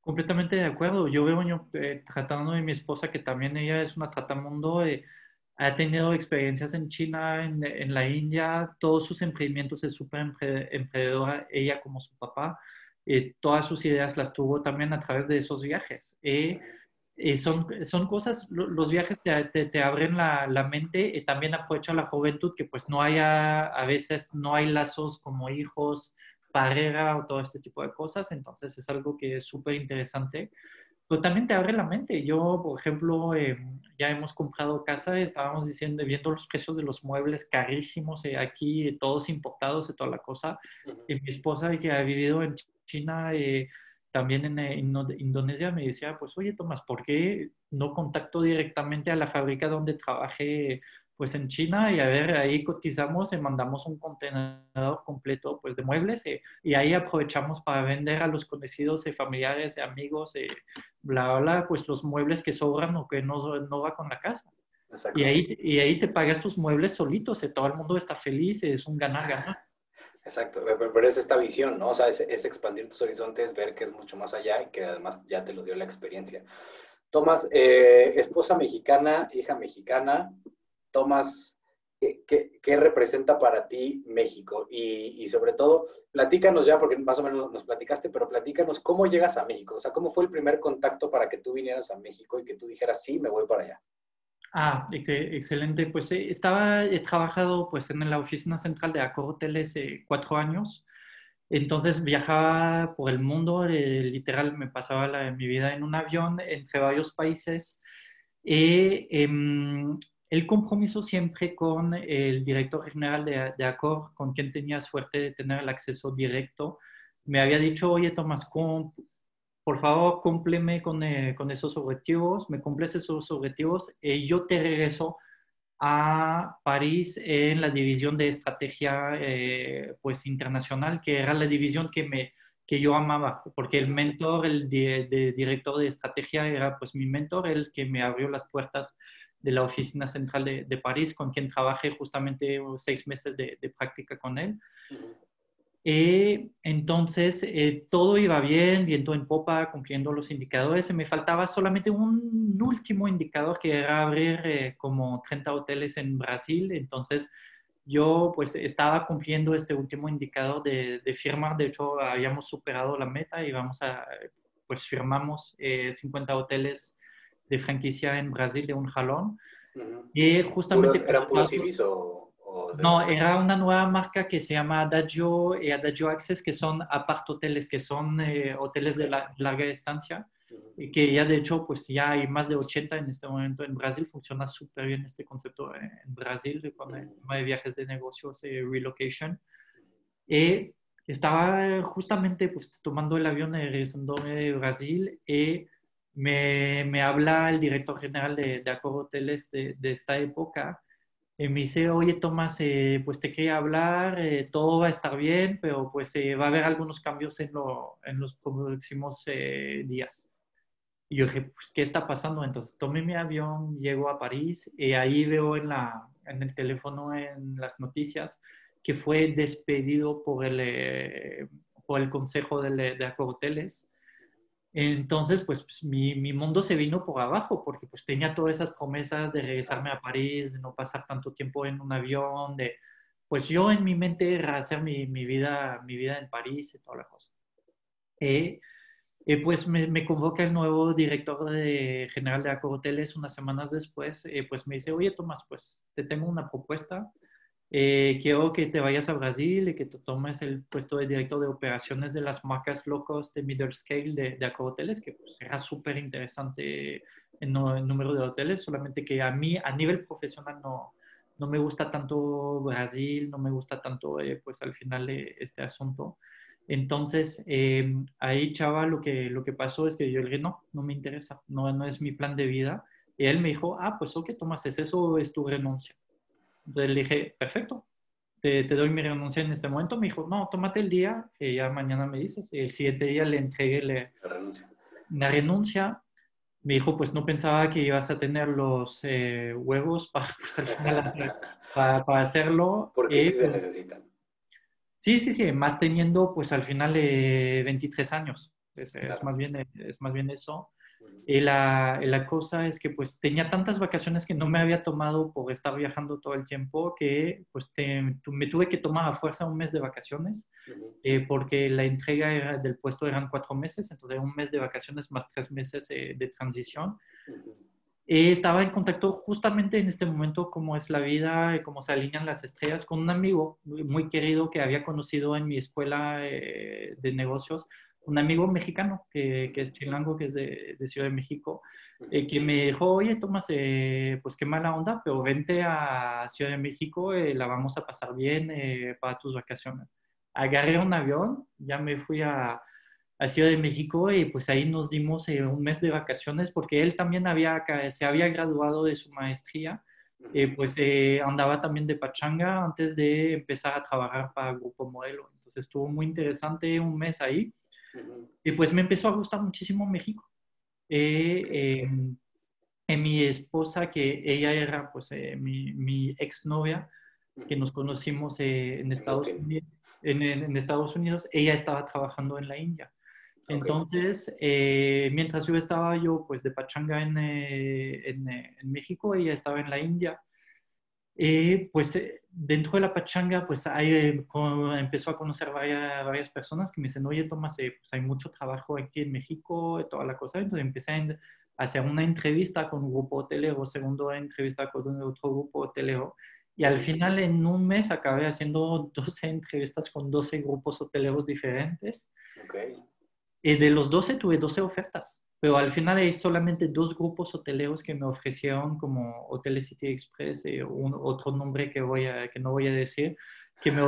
Completamente de acuerdo. Yo veo, yo, eh, tratando de mi esposa, que también ella es una tratamundo, eh, ha tenido experiencias en China, en, en la India, todos sus emprendimientos es súper emprendedora, ella como su papá, eh, todas sus ideas las tuvo también a través de esos viajes. Eh, eh, son, son cosas, los viajes te, te, abren la, la, mente y también aprovecha la juventud que pues no haya, a veces no hay lazos como hijos, pareja o todo este tipo de cosas, entonces es algo que es súper interesante pero también te abre la mente. Yo, por ejemplo, eh, ya hemos comprado casa, estábamos diciendo, viendo los precios de los muebles carísimos eh, aquí, todos importados y toda la cosa. Y mi esposa, que ha vivido en China, eh, también en, en, Indonesia, me decía, pues, oye, Tomás, ¿por qué no contacto directamente a la fábrica donde trabajé pues en China y a ver, ahí cotizamos y mandamos un contenedor completo pues de muebles y, eh, y ahí aprovechamos para vender a los conocidos y familiares y amigos y bla, bla, pues los muebles que sobran o que no, no va con la casa. Y ahí, y ahí te pagas tus muebles solitos y todo el mundo está feliz, es un ganar-ganar. Exacto, pero es esta visión, ¿no? O sea, es, expandir tus horizontes, ver que es mucho más allá y que además ya te lo dio la experiencia. Tomás, eh, esposa mexicana, hija mexicana, Tomás, ¿qué, representa para ti México? Y, sobre todo, platícanos ya, porque más o menos nos platicaste, pero platícanos cómo llegas a México. O sea, ¿cómo fue el primer contacto para que tú vinieras a México y que tú dijeras, sí, me voy para allá? Ah, excelente. Pues eh, estaba, he trabajado pues en la oficina central de Accor Hoteles eh, cuatro años. Entonces viajaba por el mundo, eh, literal me pasaba mi vida en un avión entre varios países. Y em, el compromiso siempre con el director general de, de Accor, con quien tenía suerte de tener el acceso directo, me había dicho, oye Tomás, por favor, cúmpleme con, eh, con, esos objetivos, me cumples esos objetivos y yo te regreso a París en la división de estrategia eh, pues internacional, que era la división que me, que yo amaba, porque el mentor, el director de estrategia era pues mi mentor, el que me abrió las puertas de la oficina central de, París, con quien trabajé justamente seis meses de, práctica con él. Eh, entonces, eh, todo iba bien, viento en popa, cumpliendo los indicadores. Me faltaba solamente un último indicador que era abrir eh, como 30 hoteles en Brasil. Entonces, yo pues estaba cumpliendo este último indicador de, de firmar. De hecho, habíamos superado la meta y vamos a, pues firmamos 50 hoteles de franquicia en Brasil de un jalón. Y justamente... ¿Eran puros o...? No, era una nueva marca que se llama Adagio y Adagio Access, que son apart hoteles, que son eh, hoteles de larga estancia, y que ya de hecho, pues ya hay más de 80 en este momento en Brasil. Funciona súper bien este concepto en Brasil con el tema de viajes de negocios y relocation. Y estaba justamente pues tomando el avión y regresando de Brasil y me, me habla el director general de, de Accor Hoteles de, de esta época eh, me dice, oye Tomás, eh, pues te quería hablar, eh, todo va a estar bien, pero pues va a haber algunos cambios en, lo, en los próximos días. Y yo dije, pues, ¿qué está pasando? Entonces tomé mi avión, llego a París y ahí veo en, la, en el teléfono, en las noticias, que fue despedido por el, por el Consejo de, de Hoteles entonces, pues, pues mi, mi, mundo se vino por abajo porque pues tenía todas esas promesas de regresarme a París, de no pasar tanto tiempo en un avión, de, pues yo en mi mente era hacer mi, mi vida, mi vida en París y toda la cosa. Y, pues me, me, convoca el nuevo director de, general de Accor Hoteles unas semanas después, pues me dice, oye Tomás, pues te tengo una propuesta eh, quiero que te vayas a Brasil y que te tomes el puesto de director de operaciones de las marcas locos de middle scale de, de Hoteles, que pues, será súper interesante en número de hoteles, solamente que a mí a nivel profesional no, no me gusta tanto Brasil, no me gusta tanto eh, pues al final de este asunto. Entonces, eh, ahí, chava, lo que, lo que pasó es que yo le dije, no, no me interesa, no, no es mi plan de vida. Y él me dijo, ah, pues ok, Tomás, ¿es eso es tu renuncia? Entonces le dije, perfecto, te, doy mi renuncia en este momento. Me dijo, no, tómate el día, y ya mañana me dices. Y el siguiente día le entregué la renuncia. La renuncia. Me dijo, pues no pensaba que ibas a tener los eh, huevos para, pues, para, hacerlo. Porque sí se necesitan. Sí, sí, sí, más teniendo pues al final 23 años. Es, es, más bien, es más bien eso. Y la, la, cosa es que pues tenía tantas vacaciones que no me había tomado por estar viajando todo el tiempo que pues me tuve que tomar a fuerza un mes de vacaciones eh, porque la entrega del puesto eran cuatro meses, entonces un mes de vacaciones más tres meses eh, de transición. y estaba en contacto justamente en este momento cómo es la vida, cómo se alinean las estrellas con un amigo muy querido que había conocido en mi escuela eh, de negocios un amigo mexicano que, que, es chilango, que es de, de Ciudad de México, eh, que me dijo, oye, Tomás, eh, pues qué mala onda, pero vente a Ciudad de México, eh, la vamos a pasar bien para tus vacaciones. Agarré un avión, ya me fui a, a Ciudad de México y pues ahí nos dimos un mes de vacaciones porque él también había, se había graduado de su maestría. pues andaba también de pachanga antes de empezar a trabajar para Grupo Modelo. Entonces estuvo muy interesante un mes ahí. Y pues me empezó a gustar muchísimo México. Eh, em, mi esposa, que ella era pues eh, mi, mi exnovia, que nos conocimos eh, en, Estados Unidos, en, Estados Unidos, ella estaba trabajando en la India. Entonces, eh, mientras yo estaba yo pues de pachanga en, en, en, México, ella estaba en la India. Eh, pues eh, dentro de la pachanga, pues ahí eh, empezó a conocer varias, varias, personas que me dicen, oye, Tomás, pues hay mucho trabajo aquí en México, toda la cosa. Entonces empecé a, hacer una entrevista con un grupo hotelero, segundo entrevista con otro grupo hotelero. Y al final, en un mes, acabé haciendo 12 entrevistas con 12 grupos hoteleros diferentes. Okay. Y de los 12 tuve 12 ofertas pero al final hay solamente dos grupos hoteleros que me ofrecieron como Hoteles City Express y un, otro nombre que, voy a, que no voy a decir, que me,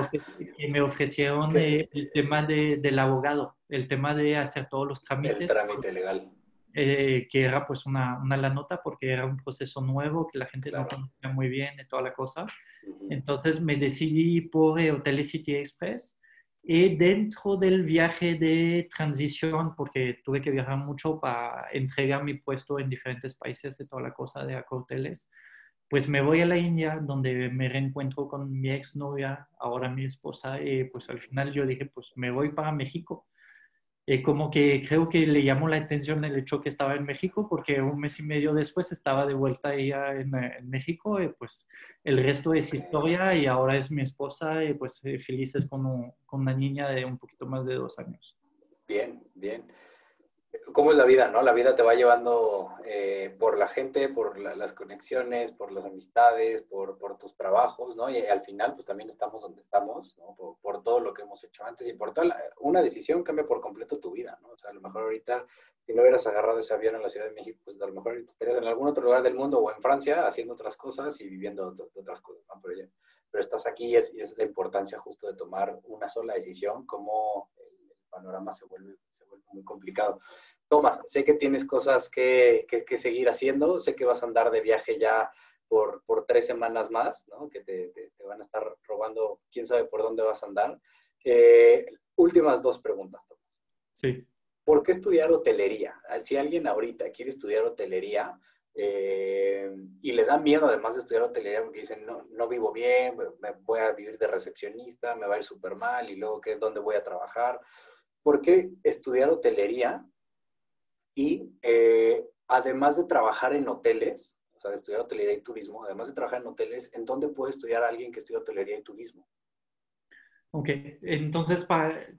que me ofrecieron el tema de, del abogado, el tema de hacer todos los trámites. El trámite legal. Eh, que era pues una, una la nota porque era un proceso nuevo que la gente no conocía muy bien y toda la cosa. Entonces me decidí por Hoteles City Express Y dentro del viaje de transición, porque tuve que viajar mucho para entregar mi puesto en diferentes países de toda la cosa de hoteles, pues me voy a la India, donde me reencuentro con mi exnovia, ahora mi esposa, y pues al final yo dije, pues me voy para México eh, como que creo que le llamó la atención el hecho que estaba en México, porque un mes y medio después estaba de vuelta ella en, en México, y pues el resto es historia y ahora es mi esposa y pues eh, felices con, con una niña de un poquito más de dos años. Bien, bien cómo es la vida, ¿no? La vida te va llevando eh, por la gente, por las conexiones, por las amistades, por, tus trabajos, ¿no? Y al final, pues también estamos donde estamos, ¿no? Por, todo lo que hemos hecho antes y por toda una decisión cambia por completo tu vida, ¿no? O sea, a lo mejor ahorita, si no hubieras agarrado ese avión en la Ciudad de México, pues a lo mejor estarías en algún otro lugar del mundo o en Francia haciendo otras cosas y viviendo otras cosas, ¿no? Pero, pero estás aquí y es, es la importancia justo de tomar una sola decisión, como el panorama se vuelve muy complicado. Tomás, sé que tienes cosas que, seguir haciendo, sé que vas a andar de viaje ya por, tres semanas más, ¿no? que te, van a estar robando, quién sabe por dónde vas a andar. Eh, últimas dos preguntas, Tomás. Sí. ¿Por qué estudiar hotelería? Si alguien ahorita quiere estudiar hotelería eh, y le da miedo además de estudiar hotelería porque dicen, no, no vivo bien, me voy a vivir de recepcionista, me va a ir súper mal y luego, ¿qué, ¿dónde voy a trabajar? ¿Por qué estudiar hotelería y eh, además de trabajar en hoteles, o sea, de estudiar hotelería y turismo, además de trabajar en hoteles, ¿en dónde puede estudiar alguien que estudia hotelería y turismo? Ok, entonces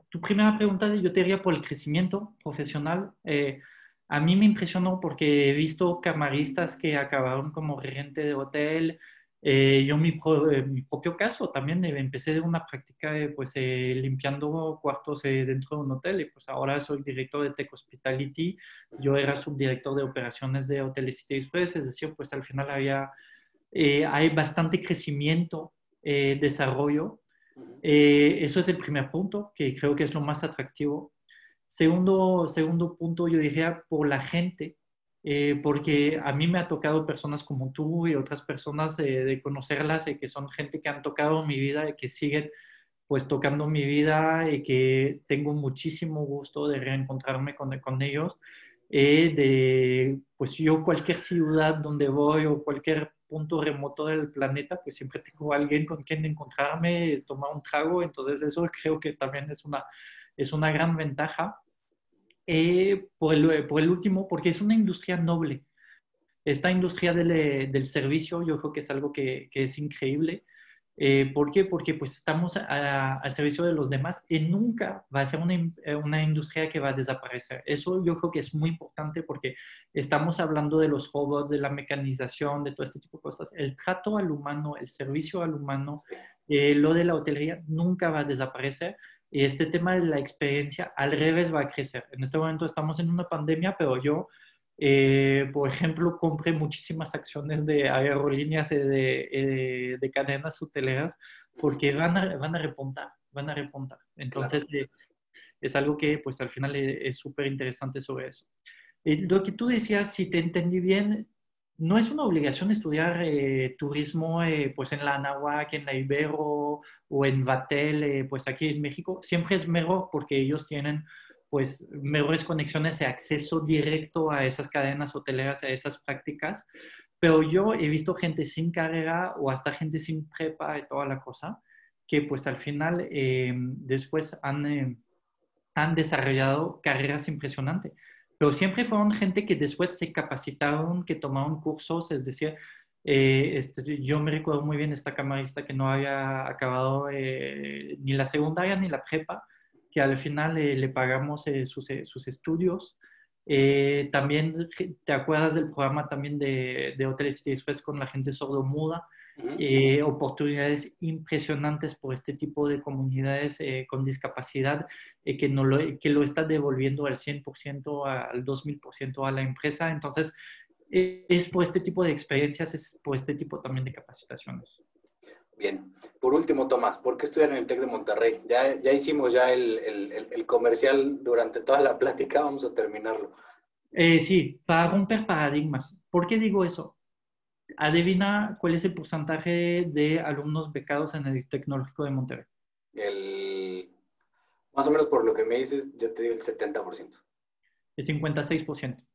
tu primera pregunta yo te diría por el crecimiento profesional. Eh, a mí me impresionó porque he visto camaristas que acabaron como regente de hotel, eh, yo, mi, eh, mi propio caso, también eh, empecé una práctica pues, limpiando cuartos dentro de un hotel y pues ahora soy director de Tech Hospitality. Yo era subdirector de operaciones de Hoteles City Express, es decir, pues al final había, hay bastante crecimiento, desarrollo. eso es el primer punto, que creo que es lo más atractivo. Segundo, segundo punto, yo diría por la gente eh, porque a mí me ha tocado personas como tú y otras personas de conocerlas, y que son gente que han tocado mi vida y que siguen pues tocando mi vida y que tengo muchísimo gusto de reencontrarme con, con ellos. Eh, de, pues yo cualquier ciudad donde voy o cualquier punto remoto del planeta, pues siempre tengo alguien con quien encontrarme, tomar un trago, entonces eso creo que también es una, es una gran ventaja. Eh, por, el, por, el, último, porque es una industria noble. Esta industria del, eh, del servicio yo creo que es algo que, que es increíble. Eh, ¿Por qué? Porque pues estamos al servicio de los demás y nunca va a ser una, una, industria que va a desaparecer. Eso yo creo que es muy importante porque estamos hablando de los robots, de la mecanización, de todo este tipo de cosas. El trato al humano, el servicio al humano, lo de la hotelería nunca va a desaparecer y este tema de la experiencia al revés va a crecer. En este momento estamos en una pandemia, pero yo, eh, por ejemplo, compré muchísimas acciones de aerolíneas y de, eh, de, cadenas hoteleras porque van a, van a repuntar, van a repuntar. Entonces, eh, es algo que pues al final es súper interesante sobre eso. lo que tú decías, si te entendí bien, no es una obligación estudiar eh, turismo eh, pues en la Anahuac, en la Ibero o en Vatel, eh, pues aquí en México. Siempre es mejor porque ellos tienen pues mejores conexiones y acceso directo a esas cadenas hoteleras, a esas prácticas. Pero yo he visto gente sin carrera o hasta gente sin prepa y toda la cosa, que pues al final después han, han desarrollado carreras impresionantes pero siempre fueron gente que después se capacitaron, que tomaron cursos, es decir, eh, este, yo me recuerdo muy bien esta camarista que no había acabado eh, ni la secundaria ni la prepa, que al final eh, le pagamos sus, sus, estudios. también te acuerdas del programa también de, de Hoteles y después con la gente sordo-muda, eh, oportunidades impresionantes por este tipo de comunidades eh, con discapacidad eh, que, no lo, que lo está devolviendo al 100%, al 2000% a la empresa. Entonces, es por este tipo de experiencias, es por este tipo también de capacitaciones. Bien. Por último, Tomás, ¿por qué estudiar en el TEC de Monterrey? Ya, ya hicimos ya el, el, el, comercial durante toda la plática, vamos a terminarlo. sí, para romper paradigmas. ¿Por qué digo eso? Adivina cuál es el porcentaje de alumnos becados en el Tecnológico de Monterrey. El Más o menos por lo que me dices, yo te digo el 70%. El 56%.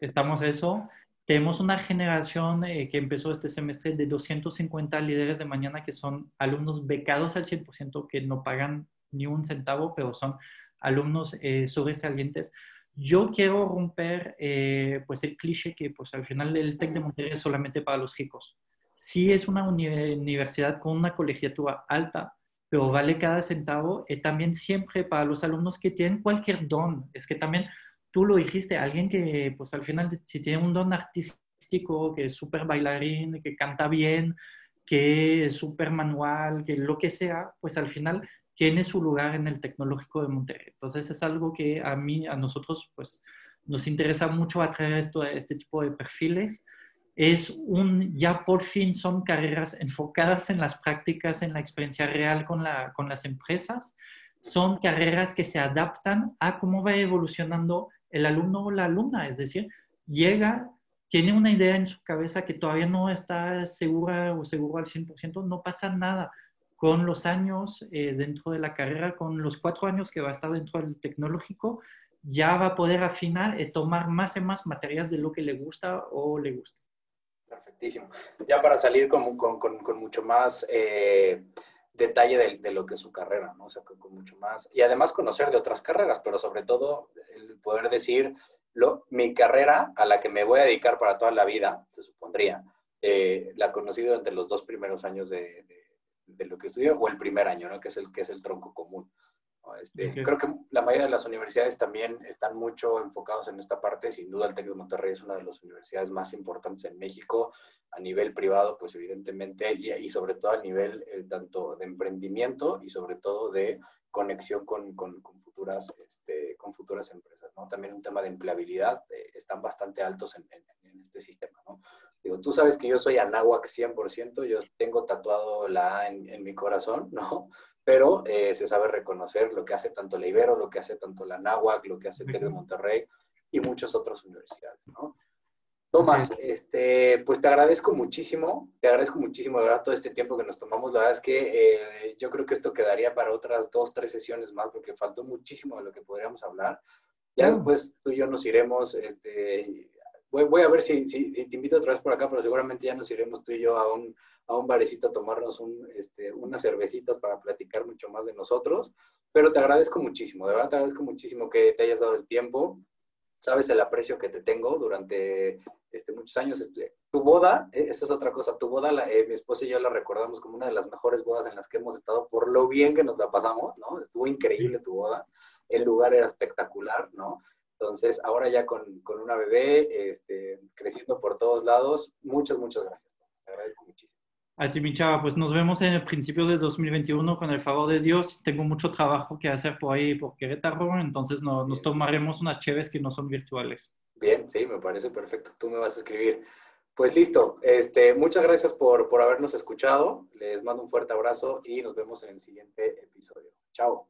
Estamos eso. Tenemos una generación eh, que empezó este semestre de 250 líderes de mañana que son alumnos becados al 100%, que no pagan ni un centavo, pero son alumnos eh, sobresalientes. Yo quiero romper eh, pues el cliché que pues al final el TEC de Monterrey es solamente para los ricos. Sí es una universidad con una colegiatura alta, pero vale cada centavo. Y también siempre para los alumnos que tienen cualquier don. Es que también tú lo dijiste, alguien que pues al final si tiene un don artístico, que es súper bailarín, que canta bien, que es súper manual, que lo que sea, pues al final tiene su lugar en el tecnológico de Monterrey. Entonces es algo que a mí, a nosotros, pues nos interesa mucho atraer esto, este tipo de perfiles. Es un, ya por fin son carreras enfocadas en las prácticas, en la experiencia real con, la, con las empresas. Son carreras que se adaptan a cómo va evolucionando el alumno o la alumna. Es decir, llega, tiene una idea en su cabeza que todavía no está segura o seguro al 100%, no pasa nada con los años eh, dentro de la carrera, con los cuatro años que va a estar dentro del tecnológico, ya va a poder afinar y tomar más y más materias de lo que le gusta o le gusta. Perfectísimo. Ya para salir con, mucho más eh, detalle de, lo que es su carrera, ¿no? O sea, con, mucho más. Y además conocer de otras carreras, pero sobre todo el poder decir, lo, mi carrera a la que me voy a dedicar para toda la vida, se supondría, eh, la conocí durante los dos primeros años de lo que estudio o el primer año, ¿no? que, es el, que es el tronco común. Este, Creo que la mayoría de las universidades también están mucho enfocados en esta parte. Sin duda, el TEC de Monterrey es una de las universidades más importantes en México a nivel privado, pues evidentemente, y, y sobre todo a nivel eh, tanto de emprendimiento y sobre todo de conexión con, con, futuras, este, con futuras empresas. ¿no? También un tema de empleabilidad, eh, están bastante altos en, en, este sistema. ¿no? Digo, tú sabes que yo soy Anáhuac 100%, yo tengo tatuado la A en, mi corazón, ¿no? Pero eh, se sabe reconocer lo que hace tanto la Ibero, lo que hace tanto la Anáhuac, lo que hace TEC de Monterrey y muchas otras universidades, ¿no? Tomás, este, pues te agradezco muchísimo, te agradezco muchísimo de verdad todo este tiempo que nos tomamos. La verdad es que eh, yo creo que esto quedaría para otras dos, tres sesiones más porque faltó muchísimo de lo que podríamos hablar. Ya después tú y yo nos iremos, este, voy, a ver si, si, te invito otra vez por acá, pero seguramente ya nos iremos tú y yo a un, a un barecito a tomarnos un, este, unas cervecitas para platicar mucho más de nosotros. Pero te agradezco muchísimo, de verdad te agradezco muchísimo que te hayas dado el tiempo sabes el aprecio que te tengo durante este, muchos años. Este, tu boda, eh, esa es otra cosa, tu boda, eh, mi esposa y yo la recordamos como una de las mejores bodas en las que hemos estado por lo bien que nos la pasamos, ¿no? Estuvo increíble tu boda, el lugar era espectacular, ¿no? Entonces, ahora ya con, con una bebé, este, creciendo por todos lados, muchas, muchas gracias. Te agradezco muchísimo. A ti, mi chava, pues nos vemos en el principio de 2021 con el favor de Dios. Tengo mucho trabajo que hacer por ahí, por Querétaro, entonces no, nos tomaremos unas cheves que no son virtuales. Bien, sí, me parece perfecto. Tú me vas a escribir. Pues listo. Este, muchas gracias por, por habernos escuchado. Les mando un fuerte abrazo y nos vemos en el siguiente episodio. Chao.